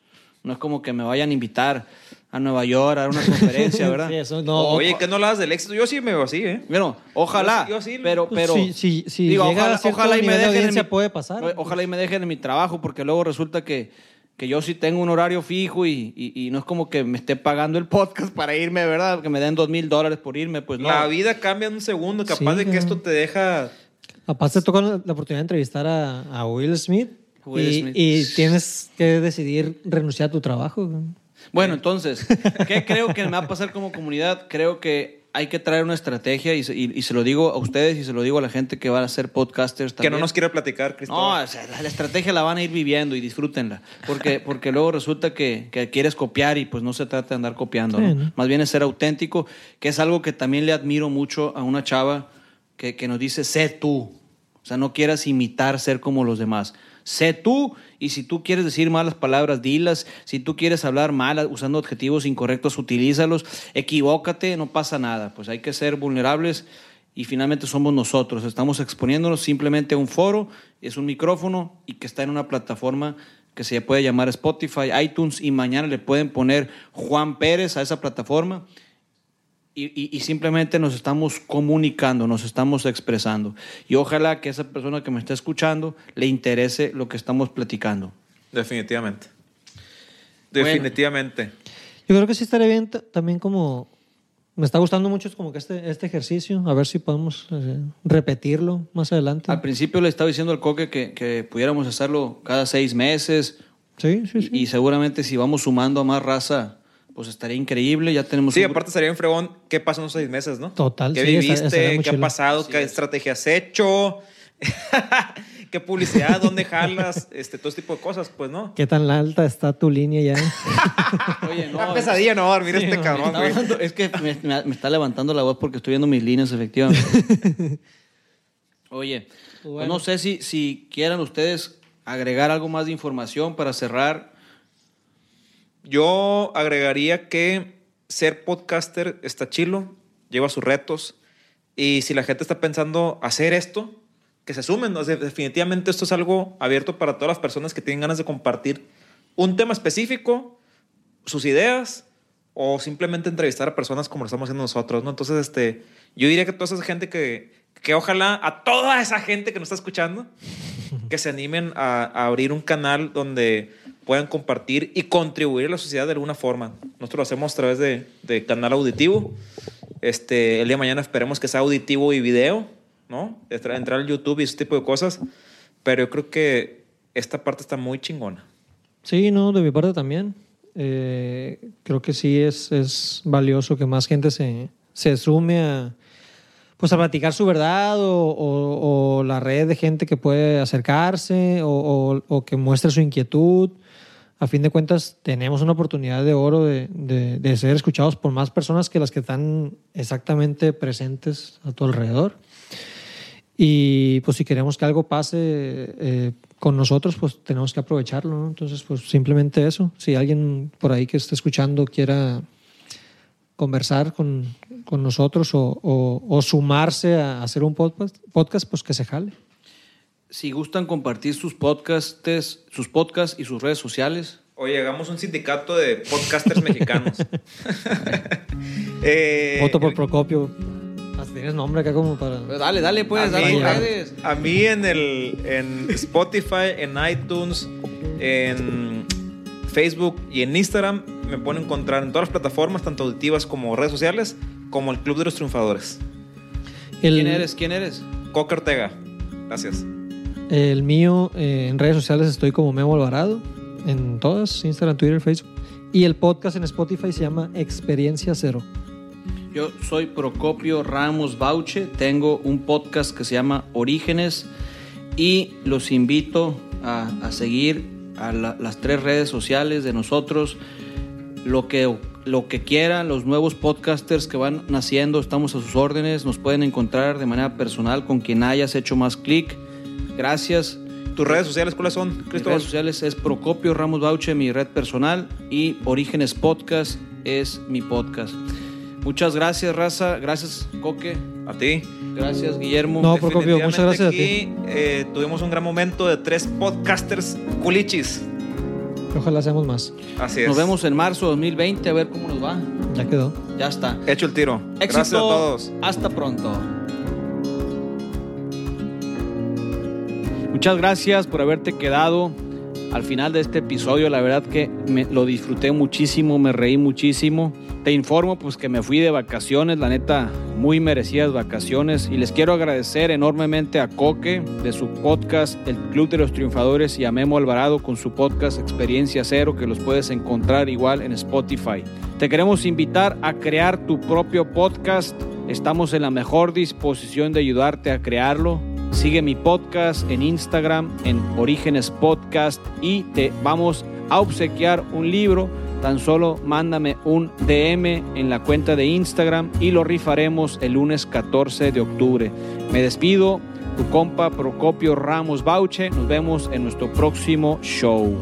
No es como que me vayan a invitar a Nueva York a dar una conferencia, ¿verdad? Sí, eso no. Oye, que no hablas del éxito. Yo sí me veo así, ¿eh? Bueno, ojalá. Yo sí- yo sí- pero, Pues pero. si- si- si digo, llega ojalá, a cierto ojalá y me dejen. en mi- puede pasar. pues. Ojalá y me dejen en mi trabajo, porque luego resulta que, que yo sí tengo un horario fijo y, y- y no es como que me esté pagando el podcast para irme, ¿verdad? Que me den dos mil dólares por irme, pues no. La vida cambia en un segundo. Capaz Sí, de que esto te deja... Aparte, te tocó la la oportunidad de entrevistar a, a Will Smith. Will y, Smith. y tienes que decidir renunciar a tu trabajo. Bueno, entonces, ¿qué creo que me va a pasar como comunidad? Creo que hay que traer una estrategia y se, y- y se lo digo a ustedes y se lo digo a la gente que va a ser podcasters Que también. no nos quiere platicar, No, Cristóbal. o sea, la, la estrategia la van a ir viviendo y disfrútenla. Porque, porque luego resulta que, que quieres copiar y pues no se trata de andar copiando. ¿no? Sí, ¿no? Más bien es ser auténtico, que es algo que también le admiro mucho a una chava que, que nos dice, sé tú. O sea, no quieras imitar ser como los demás. Sé tú y si tú quieres decir malas palabras, dilas. Si tú quieres hablar mal usando adjetivos incorrectos, utilízalos. Equivócate, no pasa nada. Pues hay que ser vulnerables y finalmente somos nosotros. Estamos exponiéndonos simplemente a un foro, es un micrófono y que está en una plataforma que se puede llamar Spotify, iTunes y mañana le pueden poner Juan Pérez a esa plataforma y, y- y simplemente nos estamos comunicando, nos estamos expresando. Y ojalá que esa persona que me está escuchando le interese lo que estamos platicando. Definitivamente. Bueno. Definitivamente. Yo creo que sí estaría bien también como... Me está gustando mucho es como que este, este ejercicio, a ver si podemos eh, repetirlo más adelante. Al principio le estaba diciendo al Coque que, que pudiéramos hacerlo cada seis meses Sí, sí, sí. y, y seguramente si vamos sumando a más raza, pues estaría increíble. Ya tenemos Sí, un- aparte sería un fregón qué pasó en esos seis meses, ¿no? Total, ¿Qué sí, viviste? estaría ¿Qué ha pasado? ¿Qué estrategia has hecho? ¿Qué publicidad? ¿Dónde jalas? Este, todo ese tipo de cosas, pues, ¿no? ¿Qué tan alta está tu línea ya? Oye, no, Una pesadilla no va a dormir este Me cabrón, güey. es que me, me- me está levantando la voz porque estoy viendo mis líneas, efectivamente. Oye, pues no sé si, si quieran ustedes agregar algo más de información para cerrar. Yo agregaría que ser podcaster está chilo, lleva sus retos. Y si la gente está pensando hacer esto, que se sumen. O sea, definitivamente esto es algo abierto para todas las personas que tienen ganas de compartir un tema específico, sus ideas, o simplemente entrevistar a personas como lo estamos haciendo nosotros, ¿no? Entonces, este, yo diría que toda esa gente que, que ojalá a toda esa gente que nos está escuchando, que se animen a abrir un canal donde puedan compartir y contribuir a la sociedad de alguna forma. Nosotros lo hacemos a través de, de canal auditivo. Este, el día de mañana esperemos que sea auditivo y video, ¿no? Entrar al YouTube y ese tipo de cosas. Pero yo creo que esta parte está muy chingona. Sí, no, de mi parte también. Eh, creo que sí es, es valioso que más gente se, se sume a, pues a platicar su verdad o, o- o la red de gente que puede acercarse o, o- que muestre su inquietud. A fin de cuentas, tenemos una oportunidad de oro de, de- de ser escuchados por más personas que las que están exactamente presentes a tu alrededor. Y pues si queremos que algo pase eh, con nosotros, pues tenemos que aprovecharlo, ¿no? Entonces, pues simplemente eso. Si alguien por ahí que esté escuchando quiera conversar con, con nosotros o, o- o sumarse a hacer un podcast, podcast, pues que se jale. Si gustan compartir sus podcasts, sus podcasts y sus redes sociales, Oye, hagamos un sindicato de podcasters mexicanos. Eh, Voto por Procopio. Hasta tienes nombre acá como para... dale, dale, pues, a, dale mí, tus a- redes. a mí en, el, en Spotify, en iTunes, en Facebook y en Instagram me pueden encontrar en todas las plataformas, tanto auditivas como redes sociales, como el Club de los Triunfadores. El, ¿Quién eres? ¿Quién eres? Coca Ortega. Gracias. El mío, eh, en redes sociales estoy como Memo Alvarado, en todas, Instagram, Twitter, Facebook. Y el podcast en Spotify se llama Experiencia Cero. Yo soy Procopio Ramos Bauche, tengo un podcast que se llama Orígenes y los invito a, a seguir a la- las tres redes sociales de nosotros, lo que, lo que quieran, los nuevos podcasters que van naciendo, estamos a sus órdenes, nos pueden encontrar de manera personal con quien hayas hecho más clic. Gracias. ¿Tus redes sociales cuáles son, Mis Cristóbal? redes sociales es Procopio Ramos Bauche, mi red personal, y Orígenes Podcast es mi podcast. Muchas gracias, Raza. Gracias, Coque. A ti. Gracias, Guillermo. No, Procopio, muchas gracias a ti. Aquí eh, tuvimos un gran momento de tres podcasters culichis. Ojalá seamos más. Así es. Nos vemos en marzo de 2020 a ver cómo nos va. Ya quedó. Ya está. Hecho el tiro. Éxito. Gracias a todos. Hasta pronto. Muchas gracias por haberte quedado al final de este episodio. La verdad que me, lo disfruté muchísimo, me reí muchísimo. Te informo pues que me fui de vacaciones, la neta, muy merecidas vacaciones. Y les quiero agradecer enormemente a Coque de su podcast El Club de los Triunfadores y a Memo Alvarado con su podcast Experiencia Cero que los puedes encontrar igual en Spotify. Te queremos invitar a crear tu propio podcast. Estamos en la mejor disposición de ayudarte a crearlo. Sigue mi podcast en Instagram, en Orígenes Podcast, y te vamos a obsequiar un libro. Tan solo mándame un DM en la cuenta de Instagram y lo rifaremos el lunes 14 de octubre. Me despido, tu compa Procopio Ramos Bauche. Nos vemos en nuestro próximo show.